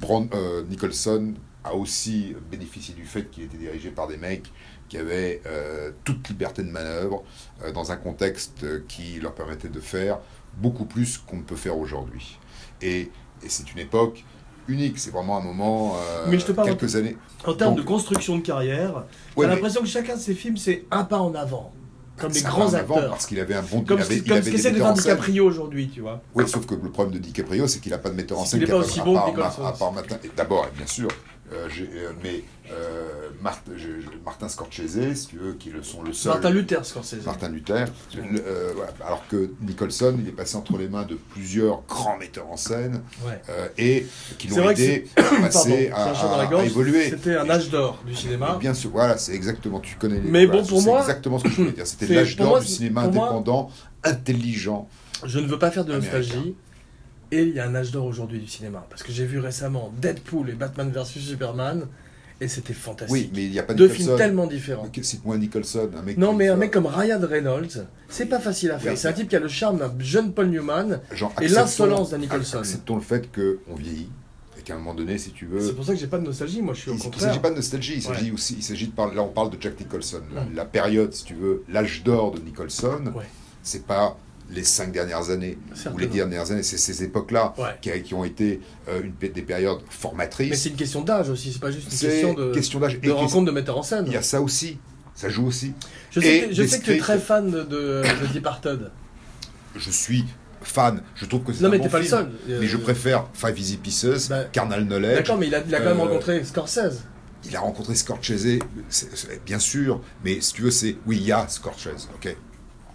Bron- euh, Nicholson a aussi bénéficié du fait qu'il était dirigé par des mecs qui avaient euh, toute liberté de manœuvre euh, dans un contexte qui leur permettait de faire beaucoup plus qu'on ne peut faire aujourd'hui. Et, et c'est une époque unique, c'est vraiment un moment, euh, Mais je te parle quelques années. En termes Donc- de construction de carrière, Ouais, t'as mais l'impression que chacun de ces films, c'est un pas en avant. Comme un grands acteurs. Parce qu'il avait un bon Comme il avait, il comme avait ce qu'essaie de faire. DiCaprio aujourd'hui, tu vois. Oui, sauf que le problème de DiCaprio, c'est qu'il n'a pas de metteur en scène qu'il est pas aussi bon que D'abord, bien sûr, j'ai- mais euh, Martin, je- je- Martin Scorsese, si tu veux, qui le sont le seul. Martin Luther Scorsese. Martin Luther. le- euh, voilà, alors que Nicholson, il est passé entre les mains de plusieurs grands metteurs en scène Ouais. euh, et qui l'ont aidé à passer, à, évoluer. C'était un âge d'or du cinéma. Bien sûr, voilà, c'est exactement, tu connais les Mais voilà, bon, pour c'est moi, exactement ce que je voulais dire. C'était l'âge d'or du cinéma moi- indépendant, intelligent. Je ne veux pas faire de nostalgie. Et il y a un âge d'or aujourd'hui du cinéma. Parce que j'ai vu récemment Deadpool et Batman vs Superman. Et c'était fantastique. Oui, mais il n'y a pas Deux Nicholson. films tellement différents. Cite-moi Nicholson, un mec. Non, mais un mec comme Ryan Reynolds, c'est pas facile à faire. Oui. C'est un type qui a le charme d'un jeune Paul Newman Genre, et l'insolence d'un Nicholson. Acceptons le fait qu'on vieillit et qu'à un moment donné, si tu veux. C'est pour ça que j'ai pas de nostalgie. Moi, je suis au Il contraire. s'agit pas de nostalgie, il s'agit Ouais. aussi, il s'agit de parler. Là, on parle de Jack Nicholson. La, la période, si tu veux, l'âge d'or de Nicholson, Ouais. c'est pas les cinq dernières années ou les dix dernières années, c'est ces époques-là Ouais. qui, qui ont été euh, une, des périodes Mais formatrices. c'est une question d'âge aussi. C'est pas juste une question de, question d'âge. de Et rencontre de metteur en scène. Il y a ça aussi, ça joue aussi. Je sais, et que, je des sais que tu es très fan de, de, de Departed. Je suis fan, je trouve que c'est Non, un mais bon t'es pas le seul. Euh, Mais je préfère Five Easy Pieces, Bah, Carnal Knowledge. D'accord, mais il a, il a quand même Euh, rencontré Scorsese. Il a rencontré Scorsese, bien sûr, mais si tu veux, c'est. Oui, il y a Scorsese, ok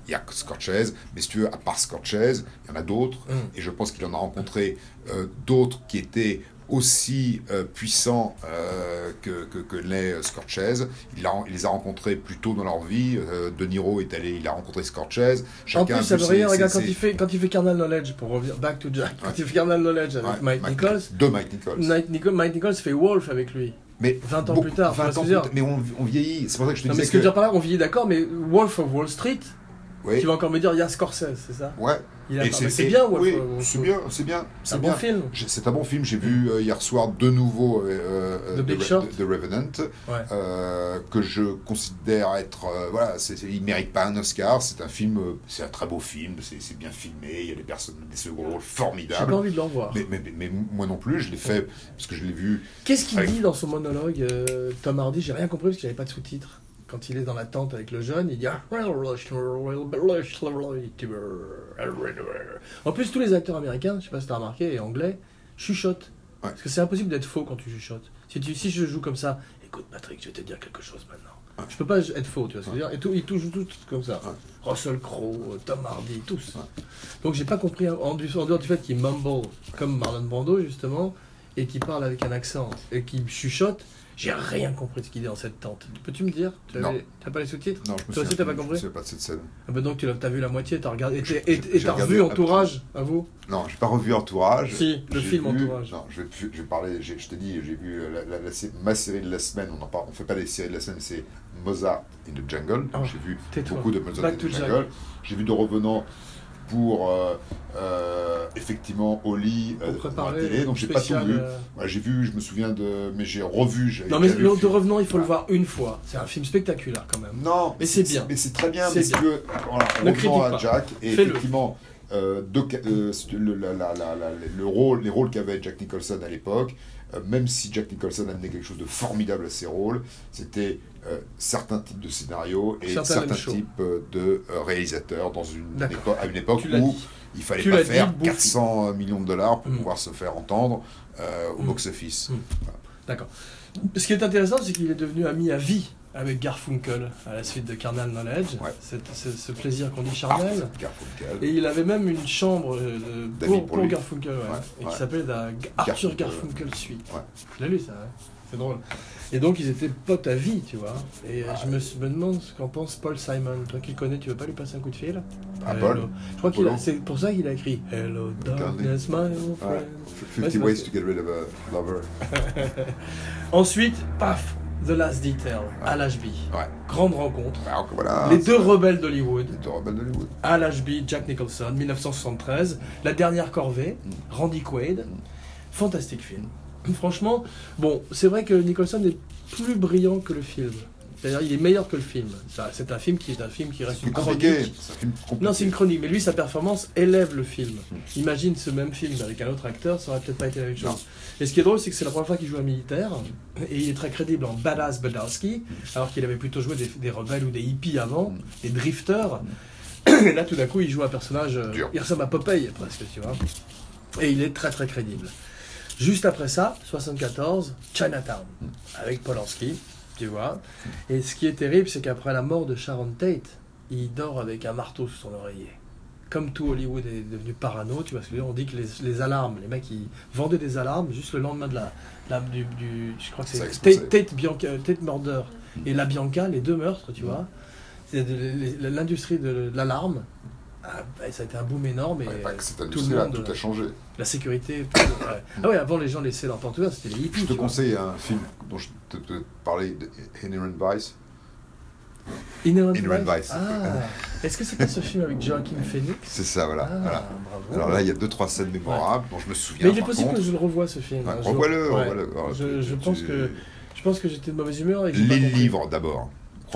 Il y a Scorsese, mais si tu veux, à part Scorsese, il y en a d'autres, Mm. et je pense qu'il en a rencontré euh, d'autres qui étaient aussi euh, puissants euh, que, que, que l'est Scorsese. Il, a- il les a rencontrés plus tôt dans leur vie. De Niro est allé, il a rencontré Scorsese. En Chacun plus, a ça veut rien, regarde, quand il, fait, quand il fait Carnal Knowledge, pour revenir back to Jack, quand Ouais. il fait Carnal Knowledge avec Ouais, Mike Nichols, De Mike Nichols. Mike Nichols, Mike Nichols fait Wolf avec lui. Mais 20 ans beaucoup- plus tard, tu vois 20 ce que ans je plus mais on, on vieillit. C'est pour ça que je te Non, mais ce que je que. veux dire par là, on vieillit d'accord, mais Wolf of Wall Street, Oui. tu vas encore me dire, il y a Scorsese, c'est ça Ouais. C'est bien, Oui, Wall c'est bien, c'est bien, C'est un bien. bon film. C'est un bon film. J'ai vu euh, hier soir de nouveau euh, euh, The Big Re- Short. The- Revenant, Ouais. euh, que je considère être euh, voilà, il mérite pas un Oscar. C'est un film, euh, c'est un très beau film. C'est, bien filmé. Il y a des personnes, des second rôles J'ai pas formidables. envie de le revoir. Mais, mais, mais- mais moi non plus, je l'ai fait parce que je l'ai vu. Qu'est-ce qu'il Avec- dit dans son monologue, euh, Tom Hardy? J'ai rien compris parce qu'il n'y avait pas de sous-titres. Quand il est dans la tente avec le jeune, il dit ah, En plus, tous les acteurs américains, je sais pas si t'as remarqué, et anglais, chuchotent. Ouais. Parce que c'est impossible d'être faux quand tu chuchotes. Si, tu, si je joue comme ça, écoute Patrick, je vais te dire quelque chose maintenant. Je peux pas être faux, tu vois ce que je veux dire. Et tout, ils touchent tous comme ça. Ouais. Russell Crowe, Tom Hardy, tous. Donc j'ai pas compris, en, en dehors du fait qu'il mumble comme Marlon Brando, justement, et qu'il parle avec un accent, et qu'il chuchote, j'ai rien compris de ce qu'il dit dans cette tente. Peux-tu me dire? Tu t'as pas les sous-titres? Non, je me Toi aussi, t'as pas compris? Je souviens pas de cette scène. ah ben donc tu as, vu la moitié, t'as regardé, et t'as regardé revu Entourage, à vous? Non, j'ai pas revu Entourage. Si, le film vu- Entourage. Non, je vais, je vais parler. j'ai- Je t'ai dit, j'ai vu la, la- la ma série de la semaine. On. On fait pas les séries de la semaine. C'est Mozart in the Jungle. Ah, j'ai vu beaucoup de Mozart in the. Jungle. J'ai vu de revenants pour euh, euh, effectivement Oli Pour euh, dans la télé. Donc j'ai pas tout vu. euh, Ouais, j'ai vu. Je me souviens de. Mais j'ai revu. Non mais le de revenant, il faut le voir une fois. C'est un film spectaculaire quand même. Non, Mais c'est bien. Mais c'est très bien parce bien. que voilà, Ne critique à pas. Jack et effectivement euh, euh, le, la- la- la- la- le rôle, les rôles qu'avait Jack Nicholson à l'époque, euh, même si Jack Nicholson amenait quelque chose de formidable à ses rôles, c'était euh, certains types de scénarios et Certains types euh, de euh, réalisateurs dans une à une époque où dit. il fallait Tu pas faire bouffe. 400 millions de dollars pour Mm. pouvoir se faire entendre euh, au Mm. box-office. Mm. D'accord. Ce qui est intéressant, c'est qu'il est devenu ami à vie avec Garfunkel à la suite de Carnal Knowledge. Ouais. Ce plaisir qu'on dit Art charnel. Garfunkel. Et il avait même une chambre euh, pour, pour. Garfunkel, ouais, Ouais, et ouais. qui s'appelait Arthur Garfunkel. Garfunkel Suite. Ouais. Tu l'as lu ça, hein? C'est drôle. Et donc ils étaient potes à vie, tu vois. Et euh, je me, me demande ce qu'en pense Paul Simon. Toi qui le connais, tu veux pas lui passer un coup de fil? Ah. Paul Je crois Polo. c'est pour ça qu'il a écrit Hello darkness, my old Ouais. friend. 50 c'est ways to get rid of a lover. Ensuite, paf, The Last Detail, Al Ashby. Ouais. Grande rencontre. Alors que voilà. Les deux rebelles d'Hollywood. Les deux rebelles d'Hollywood. Al Ashby, Jack Nicholson, 1973. La dernière corvée, Mm. Randy Quaid. Fantastique film. Franchement, bon, c'est vrai que Nicholson est plus brillant que le film. C'est-à-dire, il est meilleur que le film. C'est un film qui est un film qui reste une chronique. Non, c'est une chronique, mais lui, sa performance élève le film. Mm. Imagine ce même film avec un autre acteur, ça aurait peut-être pas été la même chose. Et ce qui est drôle, c'est que c'est la première fois qu'il joue un militaire, et il est très crédible en Badass Badowski, alors qu'il avait plutôt joué des, des rebelles ou des hippies avant, Mm. des drifters. Et là, tout d'un coup, il joue un personnage. euh, il ressemble à Popeye, presque, tu vois. Et il est très, très crédible. Juste après ça, 74, Chinatown, avec Polanski, tu vois. Et ce qui est terrible, c'est qu'après la mort de Sharon Tate, il dort avec un marteau sous son oreiller. Comme tout Hollywood est devenu parano, tu vois ce que on dit que les, les alarmes, les mecs ils vendaient des alarmes juste le lendemain de la, la- du, du- je crois que c'est. Tate, Tate Bianca, Tate Murder et la Bianca, les deux meurtres, tu vois. C'est de- les- l'industrie de l'alarme, ah, bah, ça a été un boom énorme et Ouais, pas que cette tout le monde, tout a changé. la sécurité. tout- ouais. Ah ouais, avant les gens laissaient leur ouverte, c'était les hippies. Je te vois. conseille un film dont je te, te parlais Inherent Vice. Inherent Inherent Vice? Ah, est-ce que c'est pas ce film avec Joaquin Phoenix? C'est ça, voilà. Ah, voilà. Alors là, il y a deux, trois scènes mémorables dont je me souviens. Mais il est possible contre. que je le revoie ce film. Revois-le, revois-le. Je, je tu- pense tu- que je pense que j'étais de mauvaise humeur et que Les livres d'abord.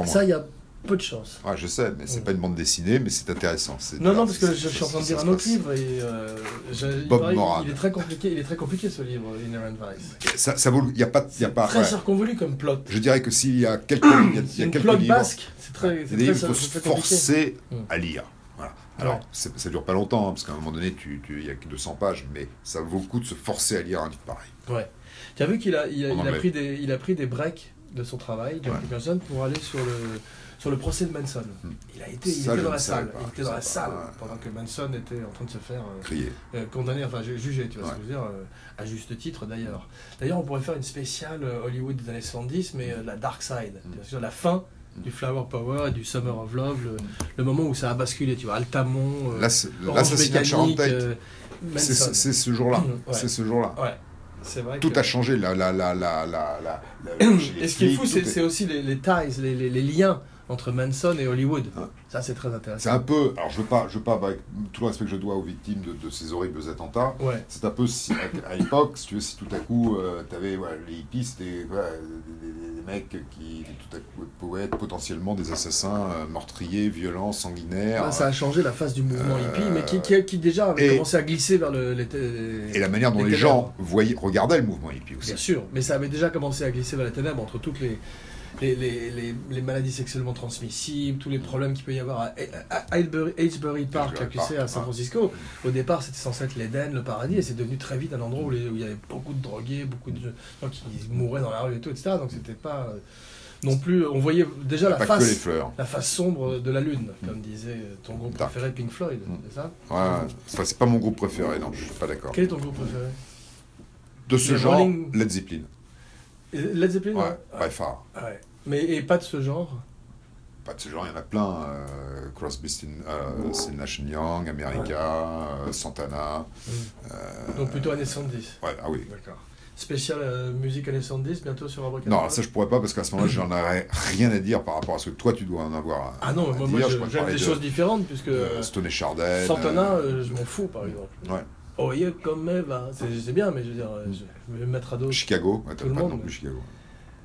Ça, il y a peu de chance. Ouais, je sais, mais c'est Mm. pas une bande dessinée, mais c'est intéressant. Non, non, parce que je, suis en train de lire un autre passe. livre et euh, je- il, Bob paraît Moran. qu'il est très compliqué. Il est très compliqué ce livre, Inherent Vice. Ça, ça vaut. Il y a pas. Il y a pas. très ouais. circonvolu comme plot. Je dirais que s'il y a quelques, il y a, il y a une quelques plot livres, basque. C'est très, il très, il faut se forcer Mm. à lire. Voilà. Alors, Ouais. ça dure pas longtemps, hein, parce qu'à un moment donné, il y a que 200 pages, mais ça vaut le coup de se forcer à lire un livre pareil. Ouais. Tu as vu qu'il a, il a, il pris des, il a pris des breaks de son travail, Jack Ouais. Pour aller sur le, sur le procès de Manson. Hmm. Il a été, il Ça, était dans la salle. pas, Il était dans la pas, salle ouais. pendant que Manson était en train de se faire euh, euh, condamné, enfin ju- jugé, tu vois ce que je veux dire, euh, à juste titre d'ailleurs. D'ailleurs, on pourrait faire une spéciale euh, Hollywood des années 70, mais la dark side, tu vois la fin du Flower Power et du Summer of Love, le, le moment où ça a basculé, tu vois, Altamont, l'assassinat de Sharon Tate, c'est ce jour-là. Ouais. C'est ce jour-là. Ouais, vrai Tout que- a changé. La, la, la, la, la, Et ce qui est fou, c'est est- c'est aussi les, les ties, les, les- les liens entre Manson et Hollywood. Ouais. Ça, c'est très C'est intéressant. un peu. Alors, je veux pas, je veux pas, avec tout le respect que je dois aux victimes de, de ces horribles attentats, Ouais. c'est un peu si, à, à l'époque, si tu veux, si tout à coup, tu avais les hippies, c'était voilà, des, des- des mecs qui tout à coup pouvaient être potentiellement des assassins euh, meurtriers, violents, sanguinaires. Ouais, ça a changé la face du mouvement Euh, hippie, mais qui, qui, qui déjà avait et- commencé à glisser vers le, les, et la manière dont les les, gens voyaient, regardaient le mouvement hippie aussi. Bien sûr, mais ça avait déjà commencé à glisser vers les ténèbres entre toutes les, les, les, les, les maladies sexuellement transmissibles, tous les problèmes qu'il peut y avoir à, à- à Hailesbury Park, là, tu sais, à San. Francisco. Au départ, c'était censé être l'Éden, le paradis, et c'est devenu très vite un endroit où, les- où il y avait beaucoup de drogués, beaucoup de gens qui mouraient dans la rue et tout, etc. Donc c'était pas. euh, non plus. On voyait déjà la face, fleurs. la face sombre de la lune, comme disait ton groupe Dark. préféré, Pink Floyd, Mm. c'est ça? Ouais, enfin, c'est pas mon groupe préféré, non, je suis pas d'accord. Quel est ton groupe préféré? De ce Les genre, Rolling- Led Zeppelin. Led Zeppelin Ouais, ouais. by far. Ouais. Mais et pas de ce genre Pas de ce genre, il y en a plein. euh, Crosby, euh, Nash Young, America, euh, Santana. euh, Donc plutôt années 70. Ouais, ah oui. D'accord. Spécial euh, musique années 70, bientôt sur Abracadabra Non, ça je pourrais pas parce qu'à ce moment-là, j'en aurais rien à dire par rapport à ce que toi tu dois en avoir. à- Ah non, moi, moi j'aime des de- choses différentes, puisque Stone et Chardin. Santana, euh, je m'en fous par exemple. Ouais. Oh, yeah, comme Eva. C'est bien, mais je veux dire, je vais me mettre à dos. Chicago, ouais, Tout le pas monde, non mais- plus Chicago.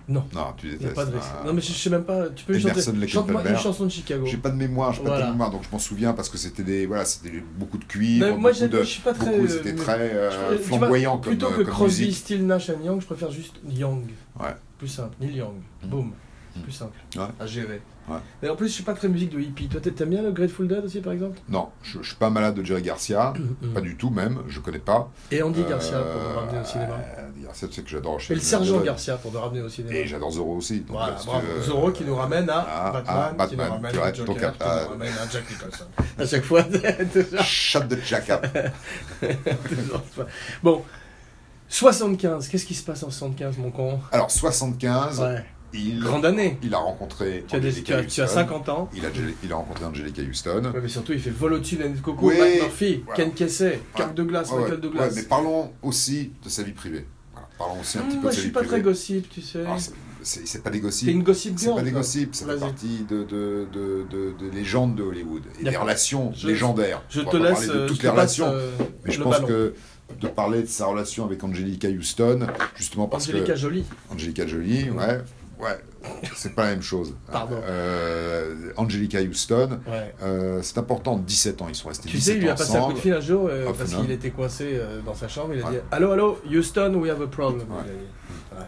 Non. Non, tu détestes. pas de. Ah. Non, mais je, je sais même pas. Tu peux Emerson, chanter. Chante-moi une chanson de Chicago. J'ai pas de mémoire, j'ai pas Voilà. de mémoire, donc je m'en souviens parce que c'était des, voilà, c'était beaucoup de cuivre, Non, moi, beaucoup de, je suis pas très, euh, c'était mais- très euh, vois, flamboyant comme, Plutôt que euh, comme Crosby. Still, Nash and Young, je préfère juste Young. Ouais. Plus simple. Neil Young. Mm. Boum. Mm. Plus simple. Ouais. À gérer. Ouais. Mais en plus, je suis pas très musique de hippie. Toi, t'aimes bien le Grateful Dead aussi, par exemple? Non, je, je suis pas malade de Jerry Garcia, pas du tout même, je connais pas. Et Andy Euh, Garcia pour te ramener au cinéma. Andy Garcia, tu sais que j'adore. Et le sergent Garcia pour te ramener au cinéma. Et j'adore Zorro aussi. donc, Voilà, euh, bravo. Zorro qui nous ramène à à- Batman, à qui Batman. nous ramène à Joker, qui nous ramène à Jack Nicholson. à chaque fois, toujours- Chat de Jack Up. Bon, 75, qu'est-ce qui se passe en 75, mon con? Alors 75, Ouais, il, grande année. il a rencontré Tu as, des- Angelica tu as- tu as Houston. 50 ans. Il a, il a rencontré Angelica Houston. Ouais, mais surtout, il fait Annie de Coco, Oui, Matt Murphy, voilà. Ken Kesey. Douglas, Ouais, ouais, Michael Douglas. ouais, mais parlons aussi de sa vie privée. Voilà, Parlons aussi un petit Hum, peu moi, de je sa suis vie pas privée. très gossip, tu sais. Alors, c'est- c'est c'est pas des gossips. une gossip C'est pas des gossips, ça fait partie de, de, de, de, de légendes de Hollywood et des relations Je- légendaires. Je On te pas laisse. parler de euh, toutes je les relations, euh, mais je pense ballon. que de parler de sa relation avec Angelica Houston, justement parce Angelica que Jolie. Angelica Jolie, ouais, ouais, c'est pas la même chose. Pardon. Euh, Angelica Houston, Ouais. euh, c'est important. 17 ans, ils sont restés Tu 17 sais, il lui a passé un coup ensemble. de fil un jour euh, parce qu'il était coincé dans sa chambre. Il a dit. Allô, allô, Houston, we have a problem. Ouais.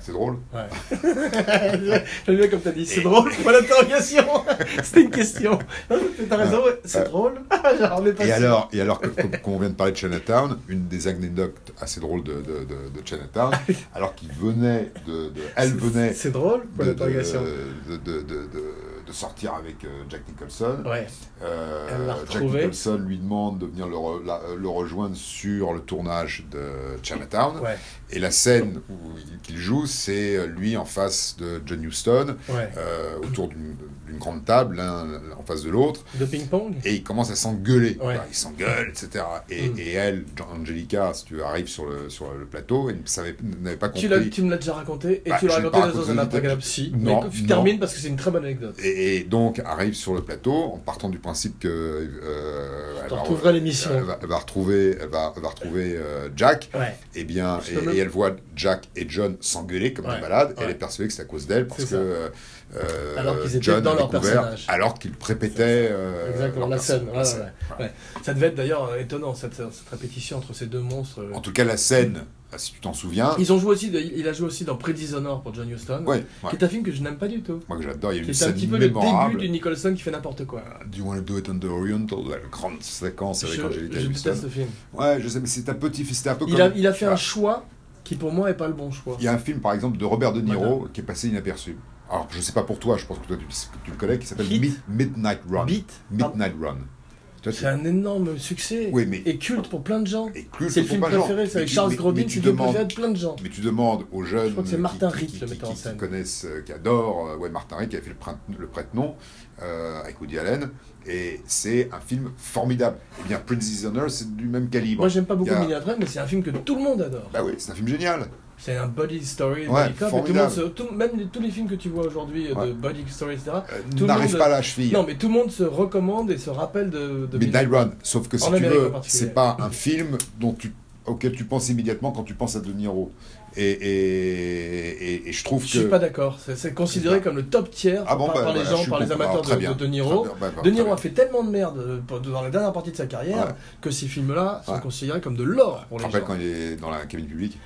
C'est drôle. Ouais. J'aime bien comme t'as dit, c'est drôle, pas l'interrogation. C'était une question. T'as raison, ouais, c'est Ouais. drôle. Pas Et alors, et alors comme, on vient de parler de Chinatown, une des anecdotes assez drôles de, de, de, de Chinatown, alors qu'il venait de, de- elle venait C'est drôle, pas de, de, l'interrogation. de, de, sortir avec euh, Jack Nicholson. Ouais. Euh, Elle Jack. Nicholson lui demande de venir le, re- la- le rejoindre sur le tournage de Chinatown. Ouais, Et la scène qu'il joue, c'est euh, lui en face de John Huston, ouais. euh, autour d'une grande table, l'un en face de l'autre. De ping-pong Et il commence à s'engueuler. Enfin, il s'engueule, etc. Et, Mm. et elle, Angelica, si tu veux, arrive sur le, sur le plateau savait- n'avait pas compris. tu me l'as déjà raconté et Bah, tu l'as raconté dans un mais Non, tu non. termines parce que c'est une très bonne anecdote. Et, et donc arrive sur le plateau en partant du principe que euh, elle, va, l'émission. elle va- elle va retrouver, elle va, elle va retrouver euh, Jack. Ouais. Et bien, et, te le- et elle voit Jack et John s'engueuler comme Ouais, des malades. Ouais. elle est persuadée que c'est à cause d'elle parce que ça. euh, Alors qu'ils étaient John dans leur personnage. alors qu'ils répétaient euh, Exactement, leur la scène. Ça devait être d'ailleurs euh, étonnant, cette, cette répétition entre ces deux monstres. euh. En tout cas, la scène, si tu t'en souviens, Ils ont joué aussi, de- il a joué aussi dans Predishonor pour John Huston, ouais, ouais. qui est un film que je n'aime pas du tout. moi que j'adore, il y a une est un petit peu le début du Nicholson qui fait n'importe quoi. Do you want to do it on the Oriental La grande séquence avec Je, Angelica je Houston. ce film. Ouais, je sais, mais c'était un petit, c'était un peu Il comme. a, il a fait un choix qui pour moi est pas le bon choix. Il y a un film, par exemple, de Robert De Niro Madame. qui est passé inaperçu. Alors, je sais pas pour toi, je pense que toi tu, tu le connais, qui s'appelle. Mid- Midnight Run. Beat. Midnight Run. C'est un énorme succès Oui, mais. et culte pour plein de gens. C'est le film préféré, c'est avec tu- Charles Grodin, c'est le film demandes- préféré de plein de gens. Mais tu demandes aux jeunes Je crois que c'est qui- Martin qui- Ritt, qui, le qui- metteur en qui scène. connaissent, euh, qui adorent, euh, ouais, Martin Ritt qui a fait le, le prête-nom euh, avec Woody Allen, et c'est un film formidable. Eh bien, Princess Honor, c'est du même calibre. Moi j'aime pas beaucoup a- mais c'est un film que tout le monde adore. Bah oui, c'est un film génial. C'est un body story, Ouais, body cop, et tout le monde se- tout- même les- tous les films que tu vois aujourd'hui euh, de body story, etc. Euh, N'arrive pas à la cheville. Non, mais tout le monde se recommande et se rappelle de, de Midnight Run. Sauf que si En tu Amérique veux, c'est pas un film dont tu, auquel tu penses immédiatement quand tu penses à De Niro. Et, et, et, et je trouve Je que. suis pas d'accord. C'est considéré comme le top tiers Ah bon, par, bah, par les voilà, gens, je par les amateurs de, bien. de De Niro. Bien, bah, bah, De Niro a fait tellement de merde euh, dans la dernière partie de sa carrière Ouais. que ces films-là sont considérés comme de l'or pour Je les gens. quand il est dans la cabine publique.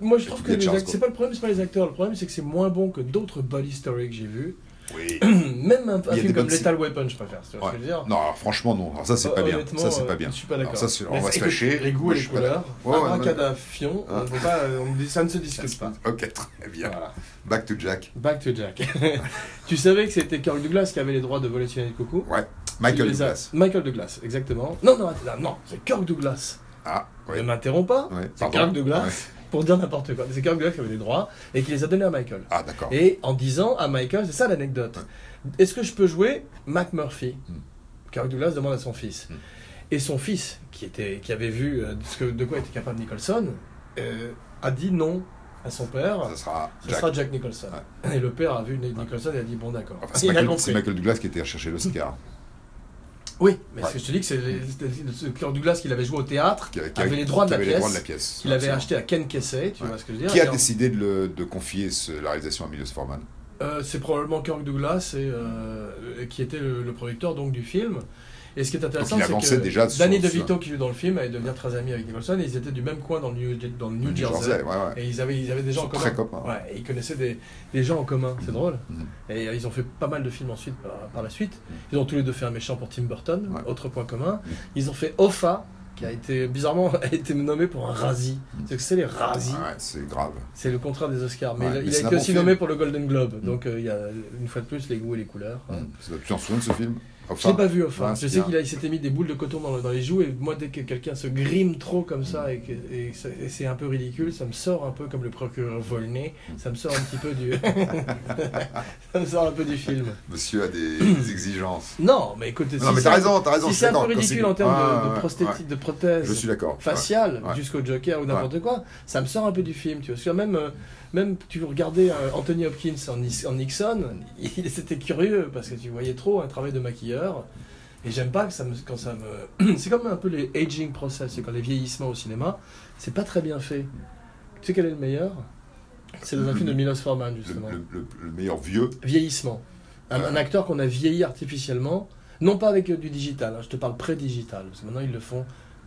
Moi, je trouve que c'est pas le problème, c'est pas les acteurs. Le problème, c'est que c'est moins bon que d'autres body stories que j'ai vus. Oui. Même un, un film comme Lethal Weapon, je préfère. Tu vois ce Ouais. que je veux dire Non, alors, franchement, non. Alors, ça, c'est pas bien. Ça, c'est pas euh, bien. Je suis pas d'accord. on va se fâcher. Les goûts et les couleurs. Abracadafion, Ah. on peut pas, on dit- ça ne se discute pas. Ok, très bien. Voilà. Back to Jack. Back to Jack. tu savais que c'était Kirk Douglas qui avait les droits de voler sur les coucou Ouais. Michael les a- Douglas. Michael Douglas, exactement. Non, non, non, c'est Kirk Douglas. Ah, Ne ouais. m'interromps pas. Ouais, C'est. Kirk Douglas Ouais. Pour dire n'importe quoi. C'est Kirk Douglas qui avait les droits et qui les a donnés à Michael. Ah, d'accord. Et en disant à Michael, c'est ça l'anecdote. Est-ce que je peux jouer Mac Murphy? Mm. Kirk Douglas demande à son fils. Mm. Et son fils, qui, était, qui avait vu euh, ce que, de quoi était capable Nicholson, euh, a dit non à son père. Sera Ce Jack. sera Jack Nicholson. Et le père a vu Nicholson et a dit bon d'accord. Enfin, c'est Michael, Michael Douglas qui était recherché l'Oscar. Oui, mais Ouais. ce que je te dis que c'est ce Kirk Douglas qu'il avait joué au théâtre, Qui, qui avait les droits de qui la les pièce, droits de la pièce. qu'il avait acheté à Ken Kesey, tu Ouais. vois ce que je veux dire Qui a décidé de, le- de confier ce- la réalisation à Milos Forman? Euh, c'est probablement Kirk Douglas et, euh, qui était le, le producteur donc du film. Et ce qui est intéressant, c'est que déjà Danny DeVito qui joue dans le film allait devenir très ami avec Nicholson. Et ils étaient du même coin dans le New, dans le New New Jersey. Jersey, ouais, ouais. Et ils avaient, ils avaient des gens en commun. très copains. Ouais, et ils connaissaient des, des gens en commun, c'est drôle. Mhm. Et euh, ils ont fait pas mal de films ensuite par, par la suite. Ils ont tous les deux fait un méchant pour Tim Burton, autre point commun. Ils ont fait Offa, qui a été bizarrement a été nommé pour un Razzie. C'est que c'est les Razzie. Ouais, c'est grave. C'est le contraire des Oscars. Mais Ouais, il a, mais il a c'est été aussi film. nommé pour le Golden Globe. Donc euh, il y a une fois de plus les goûts et les couleurs. Mm. Tu t'en souviens de ce film? Je l'ai pas vu, enfin. Je sais qu'il s'était mis des boules de coton dans, dans les joues, et moi, dès que quelqu'un se grime trop comme ça, et c'est un peu ridicule, ça me sort un peu comme le procureur Volney, ça me sort un petit peu du. ça me sort un peu du film. Monsieur a des, des exigences. Non, mais écoutez, Non, si mais c'est t'as raison, t'as raison. Si c'est un peu ridicule en termes de, de, ouais, prosthéti- ouais. de prothèse Je suis d'accord. faciale Ouais. jusqu'au Joker ou n'importe quoi, ça me sort un peu du film. Tu vois, Parce que même, euh, même tu regardais euh, Anthony Hopkins en, Nixon, il c'était curieux parce que tu voyais trop un travail de maquilleur. Et j'aime pas que ça me, quand ça me. c'est comme un peu les aging process, c'est quand les vieillissements au cinéma, c'est pas très bien fait. Tu sais quel est le meilleur? C'est dans un film de Milos Forman justement. le- le- le meilleur vieux? Vieillissement. Un, Ouais. un acteur qu'on a vieilli artificiellement, non pas avec euh, du digital, hein, je te parle pré-digital, parce que maintenant ils le font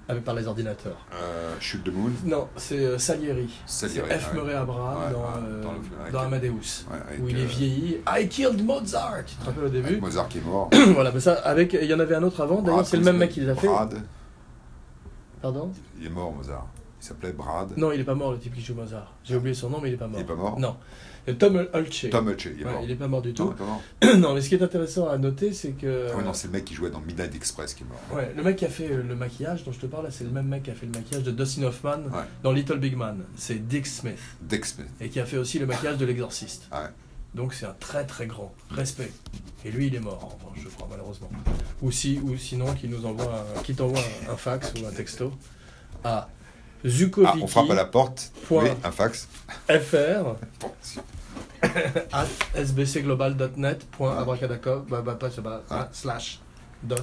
avec, par les ordinateurs. Euh, Shoot the Moon. Non, c'est euh, Salieri. Salieri, F. ouais. Murray Abraham Ouais, dans, ouais, euh, dans dans Amadeus. Ouais, Où il est euh, vieilli. I killed Mozart Tu te rappelles au avec début Mozart qui est mort. Voilà, mais ça, avec, il y en avait un autre avant, d'ailleurs c'est le même mec qui l'a fait. Brad. Pardon Il est mort, Mozart. Il s'appelait Brad. Non, il est pas mort le type qui joue Mozart. J'ai oublié son nom, mais il est pas mort. Il est pas mort Non. Tom Hulce. Tom Hutchie, il est Ouais, mort. il est pas mort du tout. non, mais ce qui est intéressant à noter, c'est que. Ah ouais, non, c'est le mec qui jouait dans Midnight Express qui est mort. Ouais, le mec qui a fait euh, le maquillage dont je te parle, c'est le même mec qui a fait le maquillage de Dustin Hoffman Ouais. dans Little Big Man. C'est Dick Smith. Dick Smith. Et qui a fait aussi le maquillage de l'exorciste. Ouais. Donc c'est un très très grand respect. Et lui, il est mort, en revanche, je crois, malheureusement. Ou, si, ou sinon, qu'il nous envoie un, qu'il t'envoie un, un fax ou un texto à Ah, on frappe à la porte. Point. Oui, un fax. Si. at sbcglobal.net bah, Ah. slash dot.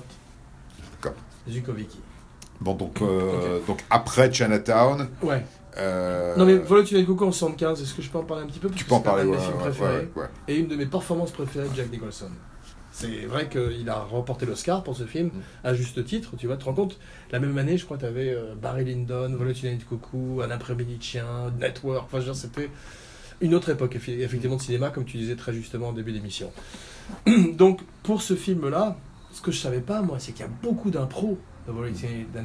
Bon, donc, euh, donc après Chinatown. Ouais. euh, Non mais Vol au-dessus des coucous en 75, est-ce que je peux en parler un petit peu? Parce Tu peux en parler, de ouais, ouais, ouais. Et une de mes performances préférées de Jack Nicholson. C'est vrai qu'il a remporté l'Oscar pour ce film, Mm. à juste titre, tu vois, tu te rends compte? La même année, je crois tu avais Barry Lyndon, Vol au-dessus des coucou, Un après-midi de chien, Network, enfin je veux dire, c'était une autre époque, effectivement, de cinéma, comme tu disais très justement en début d'émission. Donc, pour ce film-là, ce que je savais pas, moi, c'est qu'il y a beaucoup d'impro dans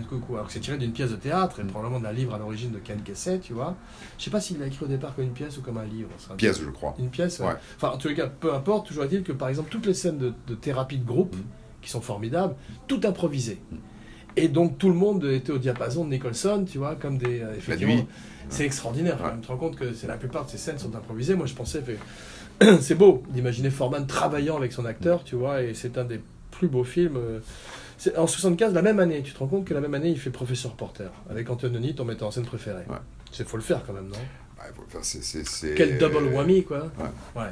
coucou, alors que c'est tiré d'une pièce de théâtre, et Mm. probablement d'un livre à l'origine de Ken Kesey, tu vois. Je sais pas s'il l'a écrit au départ comme une pièce ou comme un livre. ça. Pièce, je crois. Une pièce Ouais. Enfin, en tous les cas, peu importe, toujours est-il que par exemple, toutes les scènes de, de thérapie de groupe, Mm. qui sont formidables, tout improvisé. Mm. Et donc tout le monde était au diapason de Nicholson, tu vois, comme des. euh, effectivement. C'est extraordinaire. Ouais. Tu te rends compte que c'est la plupart de ces scènes sont improvisées. Moi, je pensais, c'est beau d'imaginer Forman travaillant avec son acteur, tu vois, et c'est un des plus beaux films. euh, En 75, la même année, tu te rends compte que la même année, il fait Professeur Porter avec Anthony, ton metteur en scène préféré. Ouais. C'est faut le faire quand même, non? Faut faire- c'est- quel double whammy, quoi. Ouais. Ouais.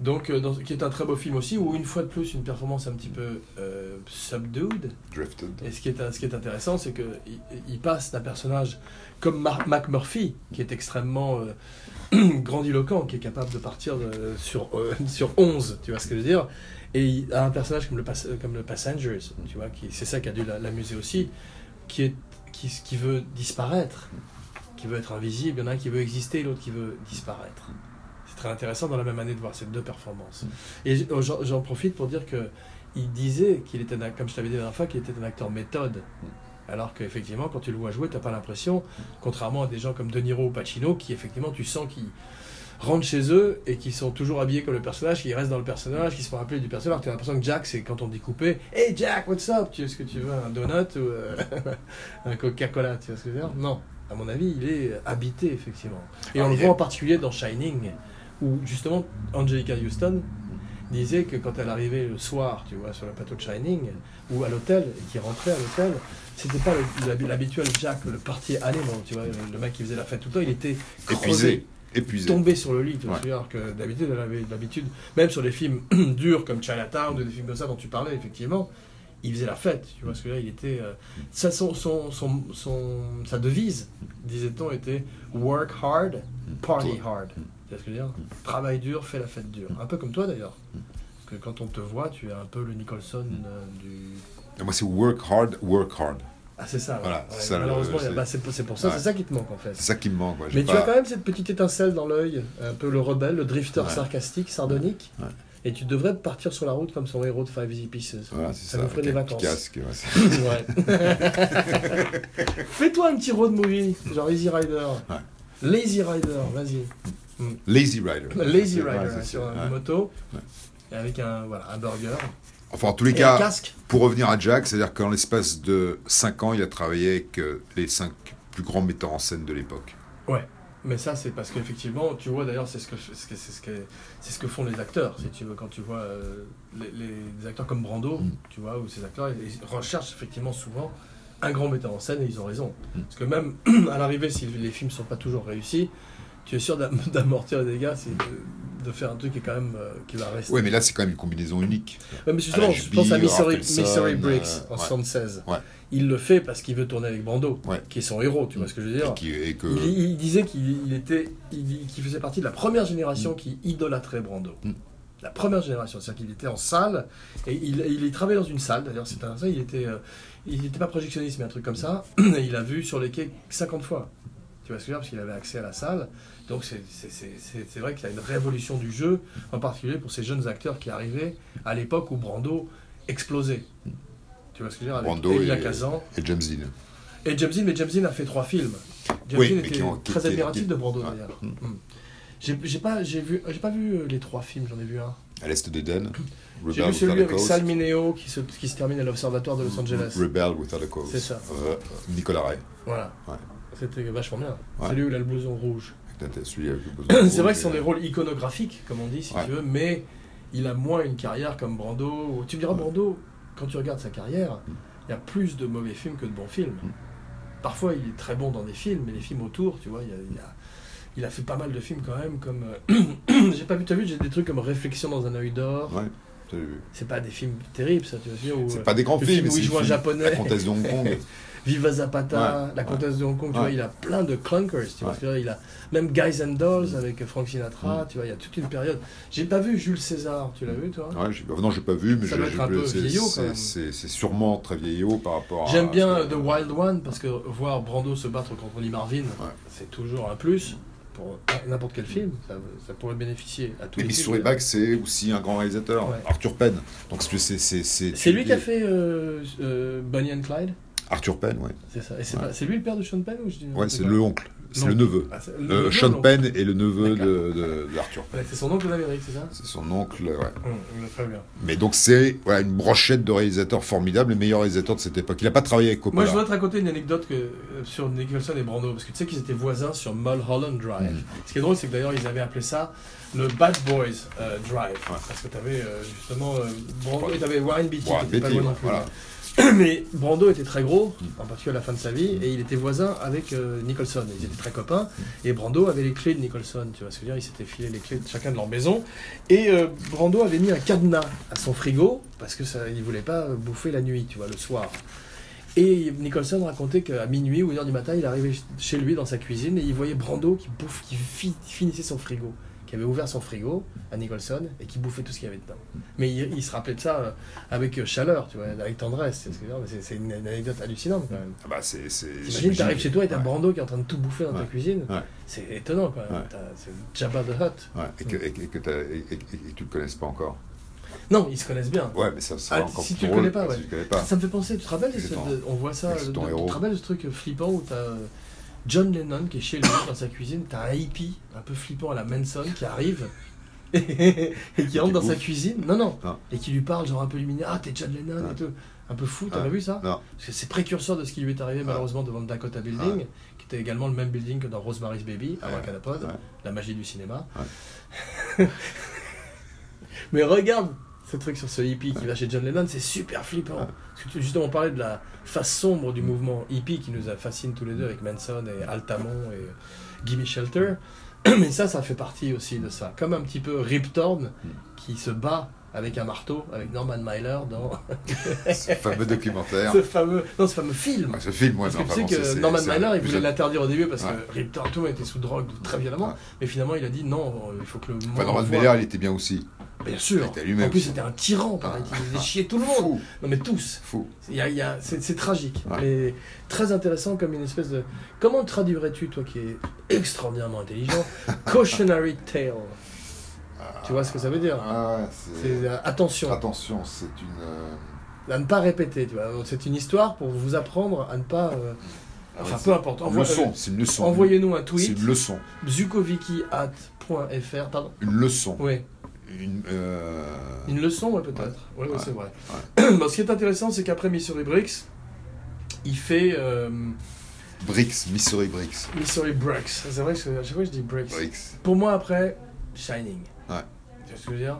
Donc, euh, dans- qui est un très beau film aussi, où une fois de plus, une performance un petit peu euh, subdued. Drifted. Et ce qui est, ce qui est intéressant, c'est qu'il il passe d'un personnage comme Mar- Mac Murphy, qui est extrêmement euh, grandiloquent, qui est capable de partir de- sur, sur 11, tu vois ce que je veux dire, et il- à un personnage comme le, comme le Passengers, tu vois, c'est ça qui a dû la- l'amuser aussi, qui, est, qui, qui veut disparaître, qui veut être invisible, il y en a un qui veut exister, l'autre qui veut disparaître. Intéressant dans la même année de voir ces deux performances. Et j- oh, j'en profite pour dire que il disait qu'il était, un- comme je t'avais dit la dernière fois, qu'il était un acteur méthode. Alors qu'effectivement, quand tu le vois jouer, tu n'as pas l'impression, contrairement à des gens comme De Niro ou Pacino, qui effectivement, tu sens qu'ils rentrent chez eux et qui sont toujours habillés comme le personnage, qui restent dans le personnage, qui se font rappeler du personnage. Tu as l'impression que Jack, c'est quand on dit coupé, Hey Jack, what's up? Tu ce que tu veux, un donut ou euh, un Coca-Cola Tu vois ce que je veux dire Non. À mon avis, il est habité, effectivement. Et on le voit en particulier dans Shining, où justement Angelica Houston disait que quand elle arrivait le soir, tu vois, sur le plateau de Shining, ou à l'hôtel, et qui rentrait à l'hôtel, c'était pas l'habituel Jack, le parti animal, tu vois, le, mec qui faisait la fête tout le temps, il était Épuisé. Épuisé. tombé sur le lit, tu vois, Ouais. c'est-à-dire alors que d'habitude, elle avait l'habitude, même sur des films durs comme Chinatown, ou des films comme ça dont tu parlais, effectivement, il faisait la fête, tu vois, ce que là, il était... euh, ça, son, son, son, son- sa devise, disait-on, était « work hard, party hard ». Tu vois ce que je veux dire Travaille dur, fais la fête dure. Un peu comme toi, d'ailleurs. Parce que quand on te voit, tu es un peu le Nicholson euh, du... Moi, c'est work hard, work hard. Ah, c'est ça. Voilà, Ouais, ça, Malheureusement, c'est- bah, c'est pour- ça, Ouais. c'est ça qui te manque, en fait. C'est ça qui me manque. Mais tu as quand même cette petite étincelle dans l'œil, un peu le rebelle, le drifter sarcastique, sardonique. Et tu devrais partir sur la route comme son héros de Five Easy Pieces. Voilà, c'est Ça ça. nous ferait des vacances. casque, ouais. Fais-toi un petit road movie, genre Easy Rider. Lazy Rider, vas-y. Lazy Rider. Lazy Rider, ouais, hein, sur ouais. une moto. Ouais. Et avec un, voilà, un burger. Enfin, en tous les Et cas, pour revenir à Jack, c'est-à-dire qu'en l'espace de 5 ans, il a travaillé avec les 5 plus grands metteurs en scène de l'époque. Mais ça, c'est parce qu'effectivement, tu vois, d'ailleurs, c'est ce que, c'est ce que, c'est ce que, c'est ce que font les acteurs, si tu veux, quand tu vois euh, les, acteurs comme Brando, Mm. tu vois, ou ces acteurs, ils, ils recherchent effectivement souvent un grand metteur en scène et ils ont raison. Mm. Parce que même à l'arrivée, si les films sont pas toujours réussis, tu es sûr d'am- d'amortir les dégâts, c'est de, de faire un truc qui est quand même euh, qui va rester. Ouais, mais là, c'est quand même une combinaison unique. Ouais, mais justement, je pense à Mystery, Briggs euh, en ouais. 76. Ouais. Il le fait parce qu'il veut tourner avec Brando, qui est son héros, tu vois ce que je veux dire Et, qui- et que. il, il disait qu'il il était, il- qu'il faisait partie de la première génération qui idolâtrait Brando. Mm. La première génération, c'est-à-dire qu'il était en salle et il, travaillait dans une salle. D'ailleurs, c'était un. Il était, euh, il n'était pas projectionniste, mais un truc comme ça. Et il a vu sur les quais 50 fois. Tu vois ce que je veux dire Parce qu'il avait accès à la salle. Donc c'est- vrai qu'il y a une révolution du jeu, en particulier pour ces jeunes acteurs qui arrivaient à l'époque où Brando explosait. Tu vois ce que je veux dire Avec Brando Elia et- Kazan. Et James Dean. Et James Dean, mais James Dean a fait trois films. James Oui, Dean était ont- très qui- admiratif qui- de Brando d'ailleurs. Mm. J'ai pas, vu, pas vu euh, les trois films, j'en ai vu un. À l'est d'Eden. J'ai vu celui avec. Sal Mineo qui se, qui se termine à l'Observatoire de Los Angeles. Rebel Without a Cause. C'est ça. Nicolas Ray. Voilà. Ouais. C'était vachement bien. Ouais. Celui où il a le blouson rouge. C'est vrai que ce sont des rôles iconographiques, comme on dit, si Ouais. tu veux, mais il a moins une carrière comme Brando. Tu me diras, Brando, quand tu regardes sa carrière, il y a plus de mauvais films que de bons films. Mm. Parfois, il est très bon dans des films, mais les films autour, tu vois, il, y a, il, y a- il a fait pas mal de films quand même, comme. euh, j'ai pas vu, t'as vu, j'ai des trucs comme Réflexion dans un œil d'or. Ouais. C'est pas des films terribles, ça, tu vois. C'est euh, pas des grands films, où c'est il joue un japonais. La Comtesse de Hong Kong. Viva Zapata, Ouais, La ouais. Comtesse de Hong Kong, tu vois, il a plein de clunkers, tu vois. Il a même Guys and Dolls avec Frank Sinatra, tu vois, il y a toute une période. J'ai pas vu Jules César, tu l'as vu toi? Non, j'ai pas vu, mais c'est- sûrement très vieillot par rapport à. J'aime bien The Wild One parce que voir Brando se battre contre Lee Marvin, c'est toujours un plus pour n'importe quel film. Ça, ça pourrait bénéficier à tous Mais les films. Back, c'est aussi un grand réalisateur, Ouais. Arthur Penn. Donc c'est c'est c'est C'est lui qui a fait euh, euh, Bonnie and Clyde? Arthur Penn, ouais. C'est ça. Et c'est Ouais. pas- c'est lui le père de Sean Penn ou je dis Ouais, c'est le oncle, c'est Non. le neveu. Ah, c'est- Euh, neveu, Sean. Penn est le neveu de, D'accord. de, de Arthur. Ouais, c'est son oncle d'Amérique, c'est ça? C'est son oncle, ouais. Hum, Très bien. Mais donc c'est voilà, une brochette de réalisateurs formidables, les meilleurs réalisateurs de cette époque. Il n'a pas travaillé avec Coppola. Moi, je voudrais te raconter une anecdote que, euh, sur Nicholson et Brando, parce que tu sais qu'ils étaient voisins sur Mulholland Drive. Mhm. Ce qui est drôle, c'est que d'ailleurs, ils avaient appelé ça le Bad Boys euh, Drive. Ouais. Parce que tu avais justement Brando Ouais. et tu avais Warren Beatty Warren qui était pas Beatty, loin non ouais, plus. voilà. Mais Brando était très gros, en particulier à la fin de sa vie, et il était voisin avec euh, Nicholson. Ils étaient très copains, et Brando avait les clés de Nicholson, tu vois ce que je veux dire? Ils s'étaient filé les clés de chacun de leur maison, et euh, Brando avait mis un cadenas à son frigo, parce que ça, il voulait pas bouffer la nuit, tu vois, le soir. Et Nicholson racontait qu'à minuit ou une heure du matin, il arrivait chez lui dans sa cuisine et il voyait Brando qui bouffe, qui fi- finissait son frigo, qui avait ouvert son frigo à Nicholson et qui bouffait tout ce qu'il y avait dedans. Mais il, il se rappelait de ça euh, avec euh, chaleur, tu vois, avec tendresse. c'est une, une anecdote hallucinante quand même. Ah bah, c'est, T'imagines, t'arrives chez toi et t'as ouais, Brando qui est en train de tout bouffer dans ta cuisine. Ouais. C'est étonnant quand même. C'est Jabba the Hutt. et, que, et, que- et et- tu le connaisses pas encore. Non, ils se connaissent bien. Ouais, mais ça sera Ah, encore si tu le drôle connais pas, si tu connais pas. Ça me fait penser, tu te rappelles, de- on voit ça, de- de- tu te rappelles ce truc flippant où t'as euh, John Lennon qui est chez lui dans sa cuisine, t'as un hippie un peu flippant à la Manson qui arrive et qui rentre dans sa cuisine, non, non, Non. et qui lui parle genre un peu lumineux, ah t'es John Lennon et Ouais. tout, un peu fou, t'as Ouais. pas vu ça? Non. Parce que c'est précurseur de ce qui lui est arrivé malheureusement devant le Dakota Building, qui était également le même building que dans Rosemary's Baby, à. Abracadapod, la magie du cinéma. Mais regarde ce truc sur ce hippie qui va chez John Lennon, c'est super flippant. Ouais. Parce que tu justement parlais de la face sombre du mouvement hippie qui nous a fascine tous les deux avec Manson et Altamont et Gimme Shelter. Mais ça, ça fait partie aussi de ça. Comme un petit peu Rip Torn qui se bat avec un marteau avec Norman Mailer dans Ce fameux documentaire. ce fameux, non, ce fameux film. Ouais, ce film, ouais, Parce non, que tu sais Norman Mailer, il voulait l'interdire au début parce Ouais. que Rip Torn tout était sous drogue très violemment. Ouais. Mais finalement, il a dit non, il faut que le. Enfin, Norman. Mailer, il était bien aussi. Bien sûr. En plus, c'était un tyran, pareil. Ah. Il faisait chier tout le monde. Fou, Non, mais tous. fou. Il y a- il y a- c'est, c'est tragique, Ouais. mais très intéressant comme une espèce de. Comment traduirais-tu, toi qui es extraordinairement intelligent, cautionary tale? Tu vois ce que ça veut dire? Ah, C'est c'est... euh, attention, Attention, c'est une... euh, à ne pas répéter. Tu vois, c'est une histoire pour vous apprendre à ne pas. euh, Enfin, ouais, peu importe. c'est leçon, c'est une leçon. Envoyez-nous un C'est tweet, une leçon. Pardon. Une leçon. Oui, Une, euh, une leçon, ouais, peut-être. Oui, Ouais. c'est vrai. Bon, ce qui est intéressant, c'est qu'après Missouri Bricks, il fait euh, Bricks, Missouri Bricks. Missouri Bricks. C'est vrai que à chaque fois je dis Bricks. Bricks. Pour moi, après, Shining. Ouais. Tu vois ce que je veux dire?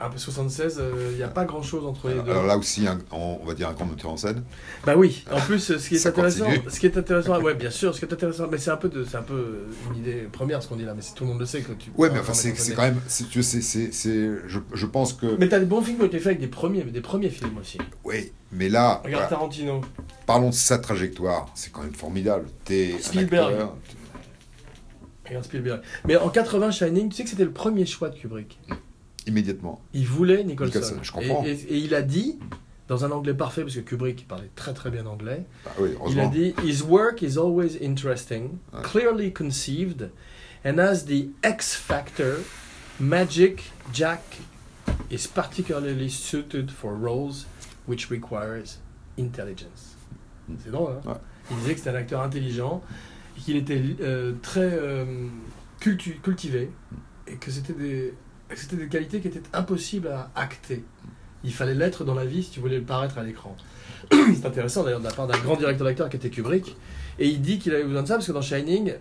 Après 76, il n'y a pas grand chose entre les Alors, deux. alors là aussi, un- on, on va dire un grand metteur en scène. Bah oui, en plus, ce qui est intéressant, continue. ce qui est intéressant, ouais, bien sûr, ce qui est intéressant, mais c'est un peu, de, c'est un peu une idée première ce qu'on dit là, mais c'est- tout le monde le sait que tu. Ouais, mais un enfin, c'est quand même... c'est- Tu sais, c'est... c'est- Je, je pense que... Mais t'as des bons films qui ont été faits avec des premiers, des premiers films aussi. Oui, mais là, Regarde voilà, Tarantino. parlons de sa trajectoire. C'est quand même formidable. T'es un Spielberg. acteur... Regarde Spielberg. Mais en 80, Shining, tu sais que c'était le premier choix de Kubrick. Immédiatement. Il voulait Nicholson. Nicholson, je comprends. Et, et- et il a dit, dans un anglais parfait, parce que Kubrick parlait très très bien anglais, Bah oui, il a dit His work is always interesting, Ouais. clearly conceived, and has the X factor. Magic Jack is particularly suited for roles which requires intelligence. C'est drôle, hein? Ouais. Il disait que c'était un acteur intelligent, qu'il était euh, très euh, cultu- cultivé, et que c'était des, c'était des qualités qui étaient impossibles à acter. Il fallait l'être dans la vie si tu voulais le paraître à l'écran. C'est intéressant d'ailleurs de la part d'un grand directeur d'acteur qui était Kubrick. Et il dit qu'il avait besoin de ça parce que dans Shining,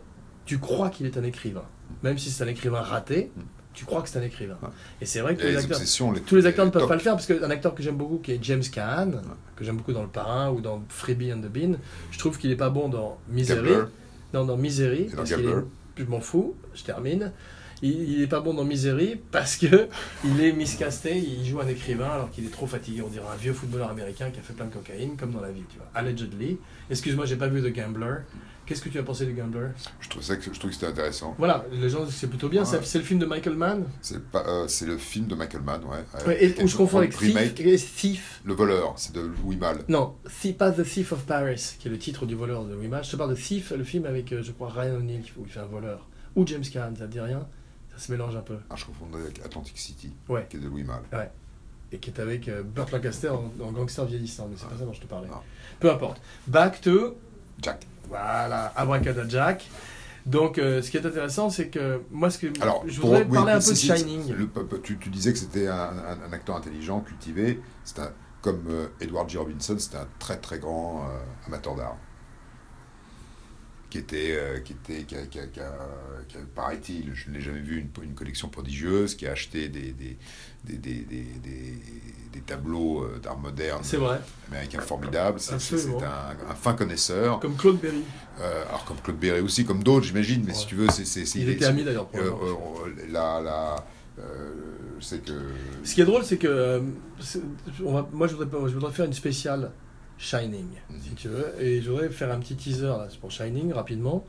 tu crois qu'il est un écrivain. Même si c'est un écrivain raté, tu crois que c'est un écrivain. Ouais. Et c'est vrai que tous les, les acteurs, les- tous les acteurs ne peuvent top. pas le faire parce qu'un acteur que j'aime beaucoup qui est James Caan, que j'aime beaucoup dans Le Parrain ou dans Freebie and the Bean, je trouve qu'il est pas bon dans Misery. Non, dans Misery. Parce qu'il est- Je m'en fous, je termine. Il, il est pas bon dans Misery parce que il est miscasté, il joue un écrivain alors qu'il est trop fatigué. On dirait un vieux footballeur américain qui a fait plein de cocaïne, comme dans la vie, tu vois. Allegedly. Excuse-moi, j'ai pas vu The Gambler. Qu'est-ce que tu as pensé du Gambler? Je trouve ça que je trouve que c'était intéressant. Voilà, les gens c'est plutôt bien. Ouais. C'est- le film de Michael Mann? C'est pas, euh, c'est le film de Michael Mann, ouais. euh, Ouais, et, où je est confonds un avec Thief, remake. et Thief. Le voleur, c'est de Louis Malle. Non, Thief, pas The Thief of Paris, qui est le titre du voleur de Wimage. Je te parle de Thief, le film avec, euh, je crois, Ryan O'Neill, où il fait un voleur. Ou James Caan, ça te dit rien? Ça se mélange un peu. Ah, je confondais avec Atlantic City, Ouais. qui est de Louis Malle. Et qui est avec euh, Burt Lancaster en, en gangster vieillissant, mais c'est pas Ouais. ça dont je te parlais. Non. Peu importe. Back to, Jack. voilà, Abracadajack. Donc, euh, ce qui est intéressant, c'est que moi, ce que Alors, je pour- voudrais oui, parler un peu de Shining. le- tu, tu disais que c'était un, un- un acteur intelligent, cultivé. Un, comme euh, Edward G. Robinson, c'était un très très grand euh, amateur d'art. Qui était, euh, qui était, qui a, qui a- qui a- qui a, paraît-il, je ne l'ai jamais vu, une, une collection prodigieuse, qui a acheté des, des, des, des, des, des- tableaux euh, d'art moderne C'est vrai, américains formidables. C'est un, un fin connaisseur. comme Claude Berry. Euh, alors comme Claude Berry aussi, comme d'autres, j'imagine, mais Ouais. si tu veux, c'est... c'est- Il était ami d'ailleurs. euh, euh, la, la, c'est que... Ce qui est drôle, c'est que c'est- on va- moi, je voudrais, je voudrais faire une spéciale Shining, Mhm. si tu veux, et je voudrais faire un petit teaser là, pour Shining rapidement.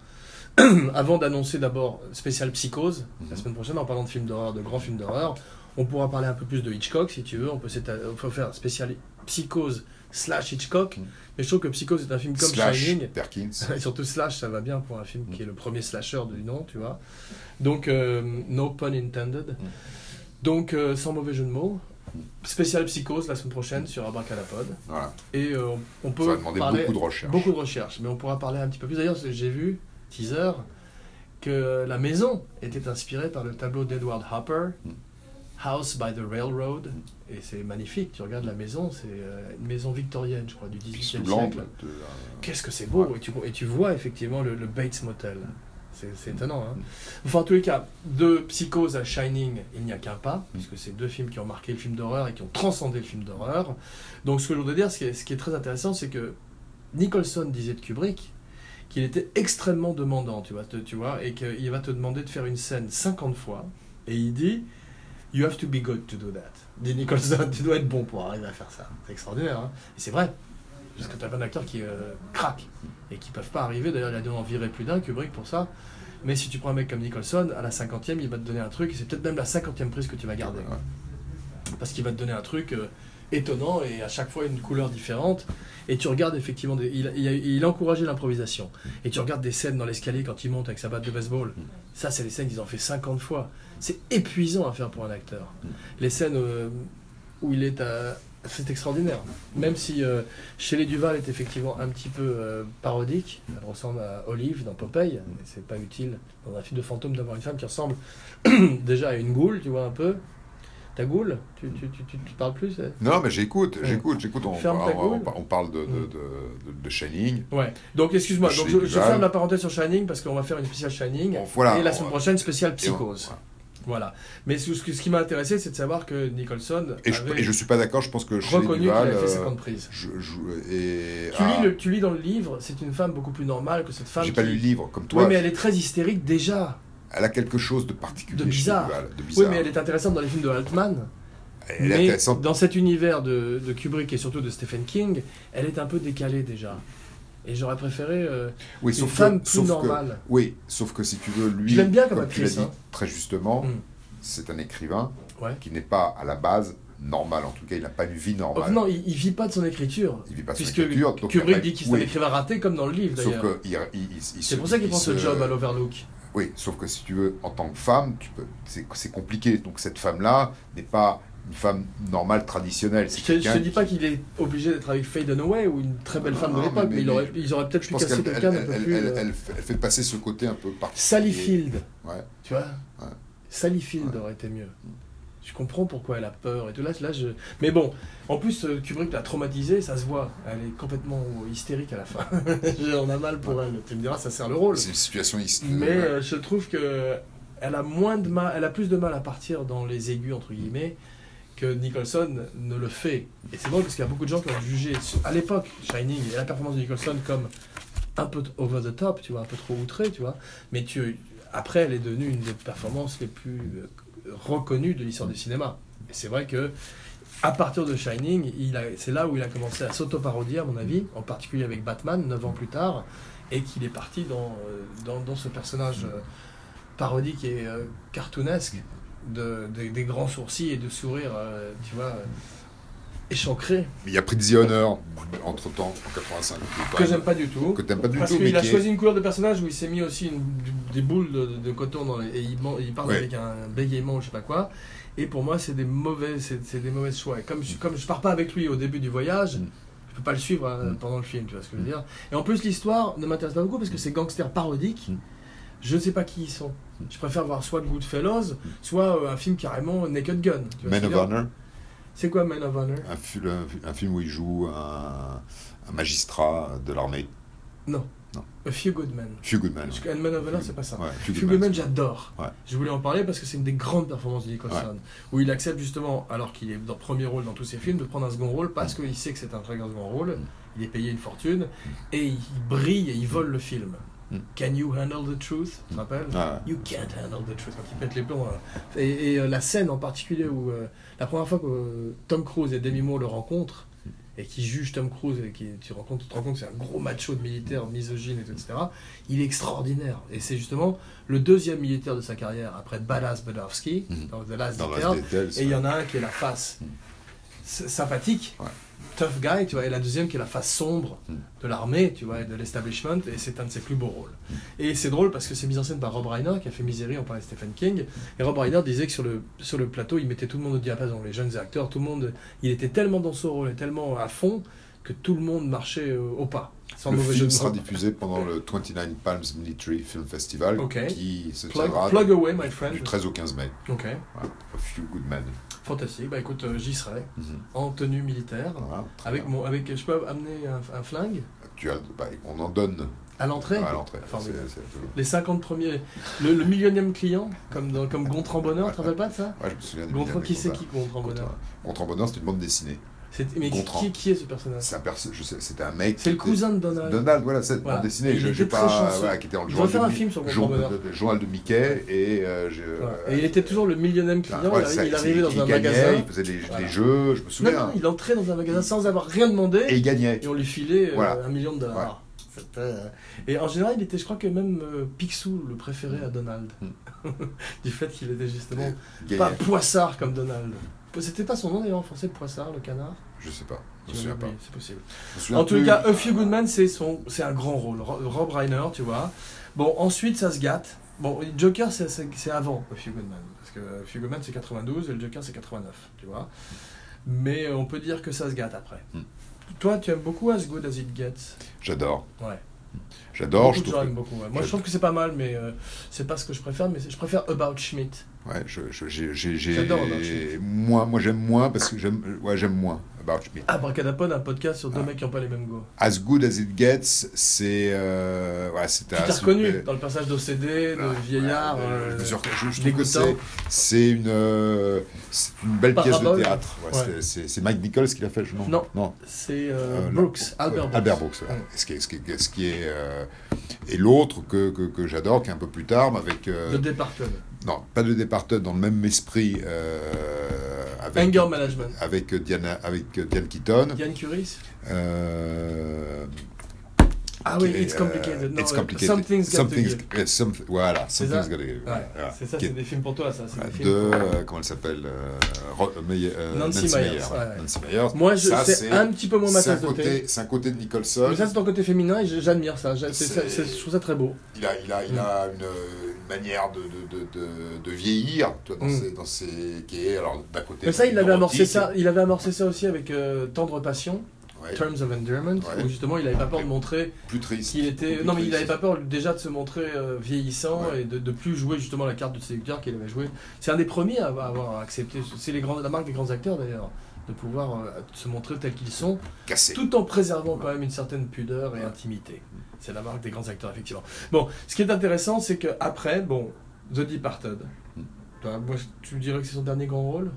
avant d'annoncer d'abord spécial Psychose, la Mhm. semaine prochaine, en parlant de films d'horreur, de grands films d'horreur, on pourra parler un peu plus de Hitchcock si tu veux. On peut, s'éta- on peut faire spécial Psychose slash Hitchcock. Mhm. Mais je trouve que Psychose est un film comme Slash Shining. Perkins. Et surtout Slash, ça va bien pour un film Mm. qui est le premier slasher du nom, tu vois. Donc, euh, no pun intended. Mm. Donc, euh, sans mauvais jeu de mots, spécial Psychose la semaine prochaine sur Abracadapod. Voilà. Et euh, on peut Ça va demander parler beaucoup de recherche. beaucoup de recherches, mais on pourra parler un petit peu plus. D'ailleurs, j'ai vu, teaser, que la maison était inspirée par le tableau d'Edward Hopper, Mm. House by the Railroad. Et c'est magnifique, tu regardes la maison, c'est euh, une maison victorienne, je crois, du Puis 18e sous l'angle siècle. euh, Qu'est-ce que c'est beau Ouais. et, tu, et tu vois effectivement le, le Bates Motel. C'est étonnant. Hein enfin, en tous les cas, de Psychose à Shining, il n'y a qu'un pas, puisque c'est deux films qui ont marqué le film d'horreur et qui ont transcendé le film d'horreur. Donc, ce que je voudrais dire, ce qui est, ce qui est très intéressant, c'est que Nicholson disait de Kubrick qu'il était extrêmement demandant, tu vois, te- tu vois et qu'il va te demander de faire une scène 50 fois, et il dit You have to be good to do that. Dit Nicholson, tu dois être bon pour arriver à faire ça. C'est extraordinaire, hein et c'est vrai. Parce que tu as plein d'acteurs qui euh, craquent et qui peuvent pas arriver. D'ailleurs, il a dû en virer plus d'un, Kubrick, pour ça. Mais si tu prends un mec comme Nicholson, à la cinquantième, il va te donner un truc, et c'est peut-être même la cinquantième prise que tu vas garder. Parce qu'il va te donner un truc euh, étonnant et à chaque fois une couleur différente. Et tu regardes effectivement, des- il, encouragé l'improvisation. Et tu regardes des scènes dans l'escalier quand il monte avec sa batte de baseball. Ça, c'est les scènes qu'ils ont fait 50 fois. C'est épuisant à faire pour un acteur. Les scènes euh, où il est à. C'est extraordinaire. Même si euh, Shelley Duval est effectivement un petit peu euh, parodique, elle ressemble à Olive dans Popeye, et c'est pas utile dans un film de fantôme d'avoir une femme qui ressemble déjà à une goule, tu vois un peu. Ta goule tu, tu, tu, tu, parles plus c'est- Non, mais j'écoute, j'écoute, j'écoute. On, on- on- parle de, de, Mm. de, de- de Shining. Ouais. Donc excuse-moi, je, ferme la parenthèse sur Shining parce qu'on va faire une spéciale Shining. Bon, voilà. et la semaine prochaine, spéciale Psychose. Voilà. Mais ce, ce qui- m'a intéressé, c'est de savoir que Nicholson Et je, avait et je suis pas d'accord, je pense que chez reconnu qu'il avait fait euh, 50 prises. je, je- et, Tu, ah, lis le, tu lis dans le livre, c'est une femme beaucoup plus normale que cette femme. j'ai qui... pas lu le livre comme toi. Oui, mais elle est très hystérique déjà. Elle a quelque chose de particulier De bizarre. Duval, de Oui, bizarre. mais elle est intéressante dans les films de Altman. Elle est mais intéressante. dans cet univers de, de Kubrick et surtout de Stephen King, elle est un peu décalée déjà. Et j'aurais préféré euh, Oui, une sauf femme que, plus sauf que, normale. oui, sauf que si tu veux, lui, Je bien comme comme tu l'as dit hein. très justement, Mm. c'est un écrivain Ouais. qui n'est pas à la base normal. En tout cas, il n'a pas une vie Oh, normale. non, il, il vit pas de son écriture. Il vit pas son Puisque écriture. donc Kubrick dit qu'il est oui, un écrivain raté, comme dans le livre d'ailleurs. C'est pour ça qu'il il prend ce job à l'Overlook. Oui, sauf que si tu veux, en tant que femme, c'est compliqué. Donc cette femme-là n'est pas une femme normale traditionnelle. Je je te dis pas qu'il est obligé d'être avec Faye Dunaway ou une très belle Non, femme de non, l'époque, mais- ils auraient peut-être pu casser quelqu'un d'un peu elle- plus. elle- euh, elle fait, elle fait passer ce côté un peu particulier. Sally Field, Ouais. tu vois Ouais. Sally Field aurait été mieux. Je comprends pourquoi elle a peur et tout. Là, là je... Mais bon, en plus, euh, Kubrick l'a traumatisée, ça se voit. Elle est complètement hystérique à la fin. On a mal pour elle. Tu me diras, ça sert le rôle. C'est une situation ici. Mais euh, je trouve que elle a moins de mal, elle a plus de mal à partir dans les aigus entre guillemets que Nicholson ne le fait. Et c'est drôle parce qu'il y a beaucoup de gens qui ont jugé à l'époque Shining et la performance de Nicholson comme un peu over the top, tu vois, un peu trop outré, tu vois. Mais tu, après, elle est devenue une des performances les plus euh, reconnues de l'histoire du cinéma. Et c'est vrai que à partir de Shining, c'est là où il a commencé à s'auto-parodier, à mon avis, en particulier avec Batman, 9 ans plus tard, et qu'il est parti dans, euh, dans, ce personnage euh, parodique et cartoonesque de, de- des grands sourcils et de sourires, euh, tu vois, euh, échancrés, Mais il a pris The Honor entre temps, en 85. que j'aime pas du tout. Que t'aimes pas du Parce tout, mais qu'il a choisi une couleur de personnage où il s'est mis aussi une- des boules de, de coton dans les- et il, man- il parle Ouais. avec un bégaiement ou je sais pas quoi. Et pour moi, c'est des mauvais, c'est, des mauvais choix. Et comme je, comme je pars pas avec lui au début du voyage, Mm. je peux pas le suivre hein, Mm. pendant le film, tu vois ce que je veux dire. Et en plus, l'histoire ne m'intéresse pas beaucoup parce que c'est gangsters parodiques. Mm. Je ne sais pas qui ils sont. Je préfère voir soit Goodfellas, soit euh, un film carrément Naked Gun. tu Man of. Honor, C'est quoi Man of Honor? Un, fil- un film où il joue un, un magistrat de l'armée. Non. Non. A Few Good Men. Few Goodman. Parce que Man of Honor, c'est pas ça. Ouais, Few Few Good Good Men, Men, j'adore. Ouais. Je voulais en parler parce que c'est une des grandes performances de Nicholson. Où il accepte justement, alors qu'il est dans le premier rôle dans tous ses films, de prendre un second rôle parce qu'il sait que c'est un très grand second rôle. Il est payé une fortune et il brille et il vole le film. Mm. Can you handle the truth Tu te rappelles Ouais. You can't handle the truth quand il pète les plombs. voilà. Et, et, euh, la scène en particulier où euh, la première fois que euh, Tom Cruise et Demi Moore le rencontrent, et qui juge Tom Cruise et qui tu, compte, tu te rends compte que c'est un gros macho de militaire misogyne et tout, etc. Il est extraordinaire et c'est justement le deuxième militaire de sa carrière après Badass Badowski Mhm. dans The Last Detail. Et il y en a un qui est la face Mm. sympathique, Ouais. Tough guy, tu vois, et la deuxième qui est la face sombre Mm. de l'armée, tu vois, et de l'establishment, et c'est un de ses plus beaux rôles. Et c'est drôle parce que c'est mis en scène par Rob Reiner, qui a fait Misery, on parlait de Stephen King, et Rob Reiner disait que sur le, sur le plateau, il mettait tout le monde au diapason, les jeunes acteurs, tout le monde, il était tellement dans son rôle et tellement à fond que tout le monde marchait euh, au pas, sans Le film sera diffusé pendant le 29 Palms Military Film Festival qui se Plug, tiendra plug away, my friend. du 13 au 15 mai. Ok, Voilà. A Few Good Men. Fantastique. Bah écoute, euh, j'y serai, Mhm. en tenue militaire. Voilà, très Avec bien. mon, avec, je peux amener un, un flingue? Tu as- bah, on en donne à l'entrée? à l'entrée. Formidable. C'est- c'est- Les 50 premiers, le, le millionième client, comme, dans, comme Gontran Bonheur, tu te rappelles pas de ça? Ouais, je me souviens Gontran, qui c'est qui Gontran Bonheur? Gontran Bonheur, c'est une bande dessinée. C'est- Mais qui, Gontran. qui, qui est ce personnage C'est un perso- je sais, c'était un mec. C'est le cousin de Donald. Donald, voilà, cette Voilà. Il Je, très pas, voilà, qui était dans le journal faire un film sur Gontran Bonheur. de- journal de Mickey et euh, je- Voilà. euh, Et il était toujours le millionième client, enfin, ouais, il, ça, il c'est- arrivait dans il un gagnait, magasin. Il faisait des, Voilà. jeux, je me Non, souviens. non, il entrait dans un magasin sans avoir rien demandé Et il gagnait. et on lui filait euh, un million de dollars. Et en général, il était, je crois que même euh, Picsou le préférait à Donald. du fait qu'il était justement pas poissard comme Donald. C'était pas son nom d'ailleurs en français, poissard, le canard Je sais pas. Je me souviens pas. C'est possible. En plus. cas, A Few Good Men, c'est son, c'est un grand rôle. Ro- Rob Reiner, tu vois. Bon, ensuite, ça se gâte. Bon, Joker, c'est- avant A Few Good Men. Parce que A Few Good Men, c'est 92 et le Joker, c'est 89, tu vois. Mais on peut dire que ça se gâte après. Hmm. Toi, tu aimes beaucoup As Good As It Gets? J'adore. Ouais. J'adore. Je trouve. beaucoup. ouais. Moi, je trouve que c'est pas mal, mais euh, c'est pas ce que je préfère. Mais je préfère About Schmidt. Ouais, je, je- j'ai, J'adore Schmidt. moi, moi j'aime moins parce que j'aime, ouais, j'aime moins About Schmidt. Abracadapod, un podcast sur deux Ah. mecs qui n'ont pas les mêmes goûts. As Good As It Gets, c'est, euh, ouais, c'est Tu t'es reconnu dans le passage d'OCD, de Ah, vieillard. ouais, euh, je. Je- je trouve que dégoûtant. c'est, c'est une, euh, c'est une belle pièce de théâtre. Ouais, c'est- Mike Nichols qui l'a fait, je non Non. non. C'est euh, Euh, Brooks, non. Albert Brooks. Albert Brooks. Ce qui est, ce qui est, ce qui est, et l'autre que, que, que j'adore, qui est un peu plus tard, mais avec The Departed. Non, pas de Departed, dans le même esprit, euh, avec Anger Management. avec Diana, avec Diane Keaton. Yann Curis Euh, Ah oui, It's Complicated. euh, Non, It's Complicated. Something's Got to Something's- Give. someth- voilà, Something's Got to Give, Ouais, voilà. c'est ça, c'est est- des films pour toi, ça. de, euh, comment elle s'appelle euh, euh, Nancy Meyers, Meyer, ouais. Nancy Meyers. Moi, c'est un petit peu moins ma tasse de thé. côté, c'est un côté de Nicholson. Mais ça, c'est ton côté féminin et j'admire ça. Je trouve ça très beau. Il a, il a, il a une manière de, de, de, de, de vieillir, tu vois, dans, Mm. ses, dans qui est alors d'un côté. Mais ça, il avait amorcé ça. Il avait amorcé ça aussi avec euh, Tendre Passion, ouais, Terms of Endearment, Ouais. où justement, il avait pas peur de montrer plus triste. qu'il était. Non, mais il avait triste. pas peur déjà de se montrer euh, vieillissant Ouais. et de, de plus jouer justement la carte du séducteur qu'il avait joué. C'est un des premiers à avoir accepté. C'est les grands, la marque des grands acteurs d'ailleurs, de pouvoir euh, se montrer tels qu'ils sont, Cassé. tout en préservant quand même une certaine pudeur et intimité. C'est la marque des grands acteurs, effectivement. Bon, ce qui est intéressant, c'est que après, bon, The Departed. Hmm. Toi, moi, tu me dirais que c'est son dernier grand rôle?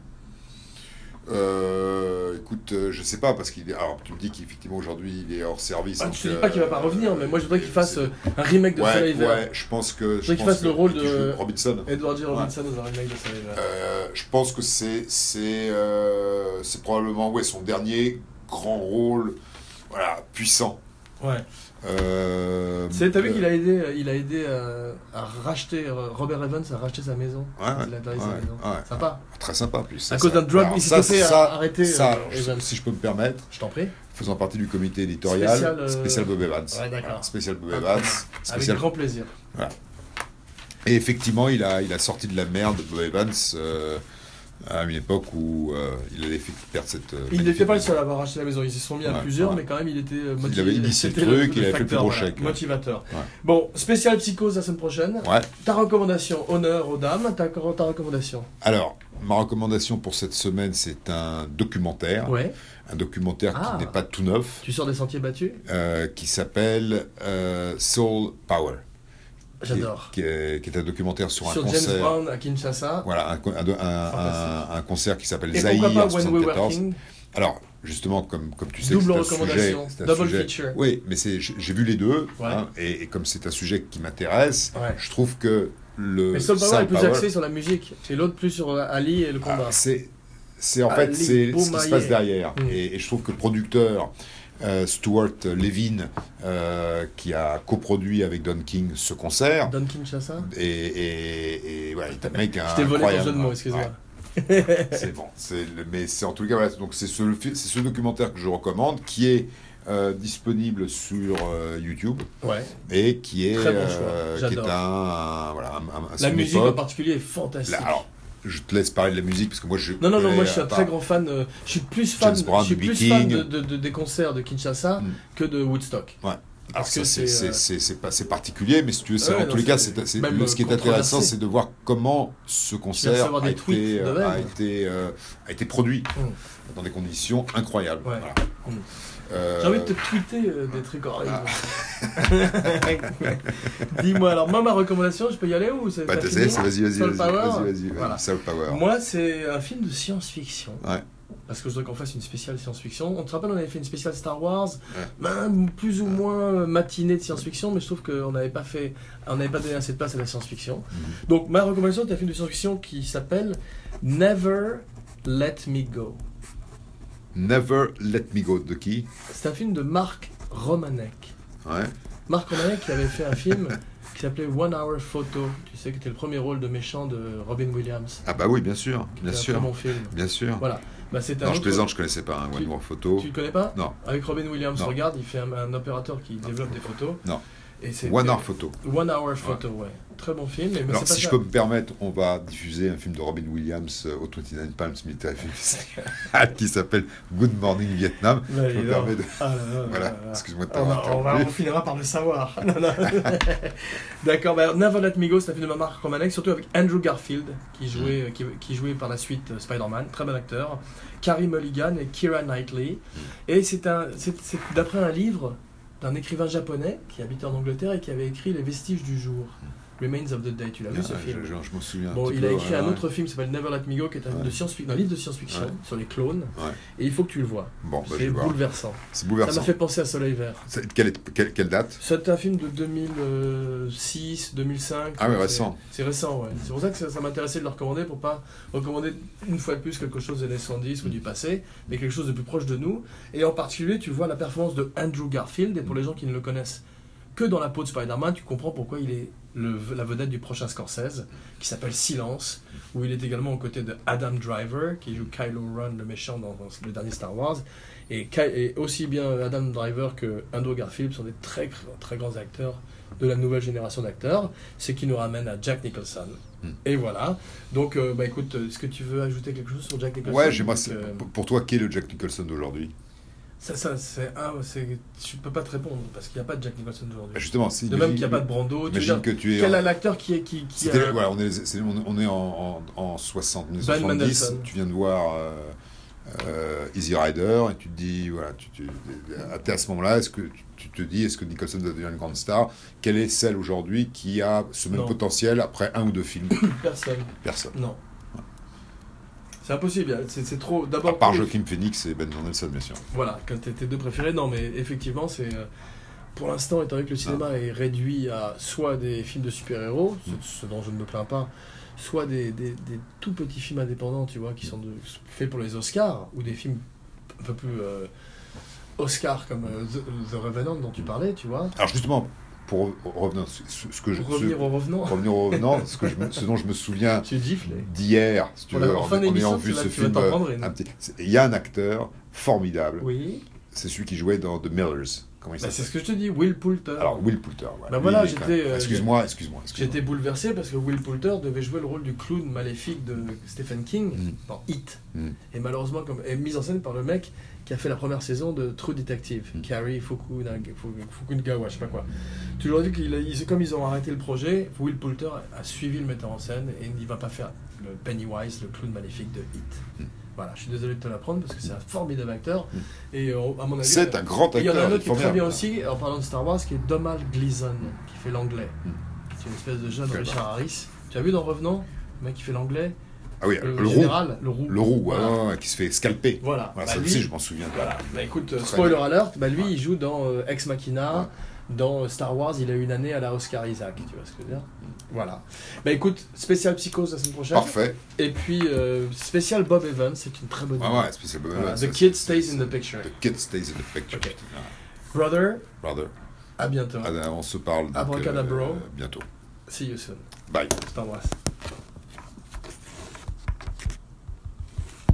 Euh, écoute, euh, je sais pas, parce qu'il est. Alors, tu me dis qu'effectivement aujourd'hui il est hors service. Ah, Je te dis euh, pas qu'il va pas revenir, mais moi je voudrais qu'il fasse euh, un remake de ouais, Soleil Vert. ouais, je pense que. Je qu'il pense fasse le rôle de- Robinson. Edward G. Robinson dans un remake de Soleil Vert. Euh, je pense que c'est c'est euh, c'est probablement ouais son dernier grand rôle voilà puissant. Ouais. Euh, C'est- T'as vu euh, qu'il a aidé, il a aidé euh, à racheter, euh, Robert Evans a racheté sa maison. Ouais, ouais, Il a acheté sa ouais, maison. ouais. Sympa. très sympa plus. ça, À cause d'un drug, il s'était fait arrêter, ça, Evans. si je peux me permettre, Je t'en prie. faisant partie du comité éditorial, Spécial, euh, spécial Bob Evans. Ouais, d'accord. Voilà, spécial Bob Evans. Avec spécial- grand plaisir. Et effectivement, il a, il a sorti de la merde Bob Evans euh, à une époque où euh, il allait fait perdre cette. euh, Il n'était pas le seul à avoir racheté la maison, ils se sont mis à plusieurs, ouais. mais quand même il était euh, Il motivé. avait initié le truc, il avait fait le plus gros voilà, chèque. Motivateur. Ouais. Bon, spécial psychose la semaine prochaine. Ta recommandation, honneur aux dames, ta, ta recommandation Alors, ma recommandation pour cette semaine, c'est un documentaire. Un documentaire Ah. qui n'est pas tout neuf, Tu sors des sentiers battus? Euh, qui s'appelle euh, Soul Power. J'adore. Qui est, qui est un documentaire sur, Sur un James concert. Brown à Kinshasa. Voilà, un, concert qui s'appelle pourquoi en pas When We Were 74. King Alors, justement, comme, comme tu sais, Double que c'est un sujet, recommandation, un double sujet- feature. Oui, mais c'est, j'ai vu les deux, Ouais. hein, et, et comme c'est un sujet qui m'intéresse, Ouais. je trouve que le Mais Soul Power est plus Power, axé sur la musique, et l'autre plus sur euh, Ali et le ah, combat. c'est c'est en Ali fait c'est ce qui se passe derrière. Mm. Et, et je trouve que le producteur Stuart Levin, euh, qui a coproduit avec Don King ce concert, Don Kinshasa et, et, et ouais, il est un mec Je t'ai volé ton jeu de mots, Ouais. excuse-moi. C'est bon, le- mais c'est en tout cas voilà, donc c'est ce, documentaire que je recommande qui est euh, disponible sur euh, YouTube Ouais. et qui est Très bon euh, choix, qui est un, un- voilà un, un- un- La musique en particulier est fantastique. Alors, je te laisse parler de la musique parce que moi je non, non, non, moi je suis un euh, très grand fan. euh, je suis plus fan, Brown, je suis de, de- de- des concerts de Kinshasa Mm. que de Woodstock. Alors Parce que c'est c'est, euh, c'est- particulier, mais si tu veux, Ouais, en non, tous les cas, ce qui est euh, intéressant, c'est de voir comment ce concert recevoir a été, euh, a été, euh, a été produit Mm. dans des conditions incroyables. Ouais. Voilà. Mm. Euh, J'ai envie de te tweeter euh, des trucs horribles. Dis-moi, alors moi ma recommandation, je peux y aller ou c'est bah, c'est- vas-y, vas-y, vas-y, vas-y, vas-y, Power. Moi c'est un film de science-fiction. Ouais. Parce que je voudrais qu'on fasse une spéciale science-fiction. On te rappelle, on avait fait une spéciale Star Wars, Ouais. ben, plus ou moins matinée de science-fiction, mais je trouve qu'on n'avait pas fait, on n'avait pas donné assez de place à la science-fiction. Mhm. Donc ma recommandation, c'est un film de science-fiction qui s'appelle Never Let Me Go. Never Let Me Go de qui? C'est un film de Marc Romanek. Ouais. Marc Romanek qui avait fait un film qui s'appelait One Hour Photo, tu sais, qui était le premier rôle de méchant de Robin Williams. Ah bah oui, bien sûr, bien C'est un sûr, très bon film. bien sûr. Voilà. Bah, c'est un Non, je plaisante, je connaissais pas un Tu- One More Photo. Tu le connais pas? Non. Avec Robin Williams, Non. regarde, il fait un, un opérateur qui développe des photos. Non. Et One Hour Photo. One Hour Photo, ouais. Très bon film. Mais, Alors, pas si je ça. peux me permettre, on va diffuser un film de Robin Williams euh, au 29 Palms Military Festival qui s'appelle Good Morning Vietnam. Ouais, Je me permets de... Ah là là Voilà, excuse-moi de On, on va- on finira par le savoir. D'accord, bah, Never Let Me Go, c'est un film de Mark Romanek, surtout avec Andrew Garfield, qui jouait, Mm. qui, qui jouait par la suite euh, Spider-Man, très bon acteur, Carrie Mulligan et Kira Knightley. Mm. Et c'est un- c'est- d'après un livre d'un écrivain japonais qui habitait en Angleterre et qui avait écrit Les Vestiges du jour, Remains of the Day. Tu l'as vu Ah, ce je, film je- je me souviens. Bon, il peu, a écrit ouais, un ouais. autre film qui s'appelle Never Let Me Go, qui est un, film Ouais. de science-fiction, un livre de science-fiction sur les clones. Et il faut que tu le vois. Bon, bah, c'est bouleversant. C'est Ça bouleversant. m'a fait penser à Soleil Vert. Quelle, est- quelle- quelle date? C'est un film de 2006, 2005. Ah C'est- récent. C'est récent, ouais. C'est pour ça que ça, ça m'intéressait de le recommander, pour pas recommander une fois de plus quelque chose des années 70 ou du passé, mais quelque chose de plus proche de nous. Et en particulier, tu vois la performance de Andrew Garfield, et pour les gens qui ne le connaissent que dans la peau de Spider-Man, tu comprends pourquoi il est le- la vedette du prochain Scorsese, qui s'appelle Silence, où il est également aux côtés de Adam Driver, qui joue Kylo Ren, le méchant dans, dans le dernier Star Wars. Et, aussi bien Adam Driver que Andrew Garfield sont des très, très grands acteurs de la nouvelle génération d'acteurs, ce qui nous ramène à Jack Nicholson. Hmm. Et voilà. Donc, euh, bah écoute, est-ce que tu veux ajouter quelque chose sur Jack Nicholson? Ouais. Donc, euh, Pour toi, qui est le Jack Nicholson d'aujourd'hui? Ça, ça, c'est, ah, je peux pas te répondre parce qu'il n'y a pas de Jack Nicholson aujourd'hui. Justement, si. De même qu'il n'y a pas de Brando. Tu que tu es. quel est l'acteur qui est qui, qui a- voilà, on est, on est- on est en, en, en 60, 1970. Mendelssohn. Tu viens de voir euh, euh, Easy Rider et tu te dis, voilà, tu, tu, à à ce moment-là, est-ce que tu, tu te dis, est-ce que Nicholson va devenir une grande star? Quelle est celle aujourd'hui qui a ce même Non. potentiel après un ou deux films? Personne. Personne. Non. C'est impossible. C'est, trop. À D'abord. part pour- Joaquin Phoenix et Ben Mendelssohn, bien sûr. Voilà, quand tes tes deux préférés, non, mais effectivement, c'est. euh, Pour l'instant, étant donné que le cinéma Ah. est réduit à soit des films de super-héros, ce- Mm. ce, dont je ne me plains pas, soit des, des- des tout petits films indépendants, tu vois, qui sont de- faits pour les Oscars, ou des films un peu plus euh, Oscars comme euh, The, The Revenant dont tu parlais, tu vois. Alors justement, pour revenir, ce, que je, revenir au revenant, revenir au revenant, ce, que je me- ce dont je me souviens d'hier, si tu Voilà, veux, en en, ayant vu ce film, euh, il y a un acteur formidable, Oui, c'est celui qui jouait dans The Millers. Bah, c'est ce que je te dis, Will Poulter. Alors Will Poulter. voilà. Bah voilà, j'étais, euh, Excuse-moi, excuse-moi. excuse-moi. J'étais bouleversé parce que Will Poulter devait jouer le rôle du clown maléfique de Stephen King Mm. dans Hit. Mm. Et malheureusement, comme, est mise en scène par le mec qui a fait la première saison de True Detective, Mm. Carrie Fukunaga, Fukunaga, je sais pas quoi. Toujours dit qu'il a- ils- comme ils ont arrêté le projet, Will Poulter a suivi le metteur en scène et il va pas faire le Pennywise, le clown maléfique de Hit. Mm. Voilà, je suis désolé de te l'apprendre parce que c'est un formidable acteur. Mm. Et euh, à mon avis, C'est un grand et il y acteur. en a un autre qui est très bien aussi, en parlant de Star Wars, qui est Donald Gleason, qui fait l'anglais. Mm. C'est une espèce de jeune Richard Harris. Tu as vu dans Revenant Le mec qui fait l'anglais Ah oui, le, le roux. général, le roux. Le roux, Voilà. ouais, qui se fait scalper. Voilà. Voilà, Bah, ça lui- aussi, je m'en souviens. Voilà. Bah écoute, euh, Très spoiler bien. alert, bah lui Ouais. il joue dans euh, Ex Machina, Ouais. dans euh, Star Wars, il a eu une année à la Oscar Isaac, tu vois ce que je veux dire Voilà. Bah écoute, spécial Psychose la semaine prochaine. Parfait. Et puis euh, spécial Bob Evans, c'est une très bonne Ouais, idée. ouais, spécial. Voilà, ouais, The kid stays in the picture. The kid stays in the picture. Brother, Brother. à bientôt. Ah, on se parle donc, euh, bientôt. See you soon. Bye. Je t'embrasse.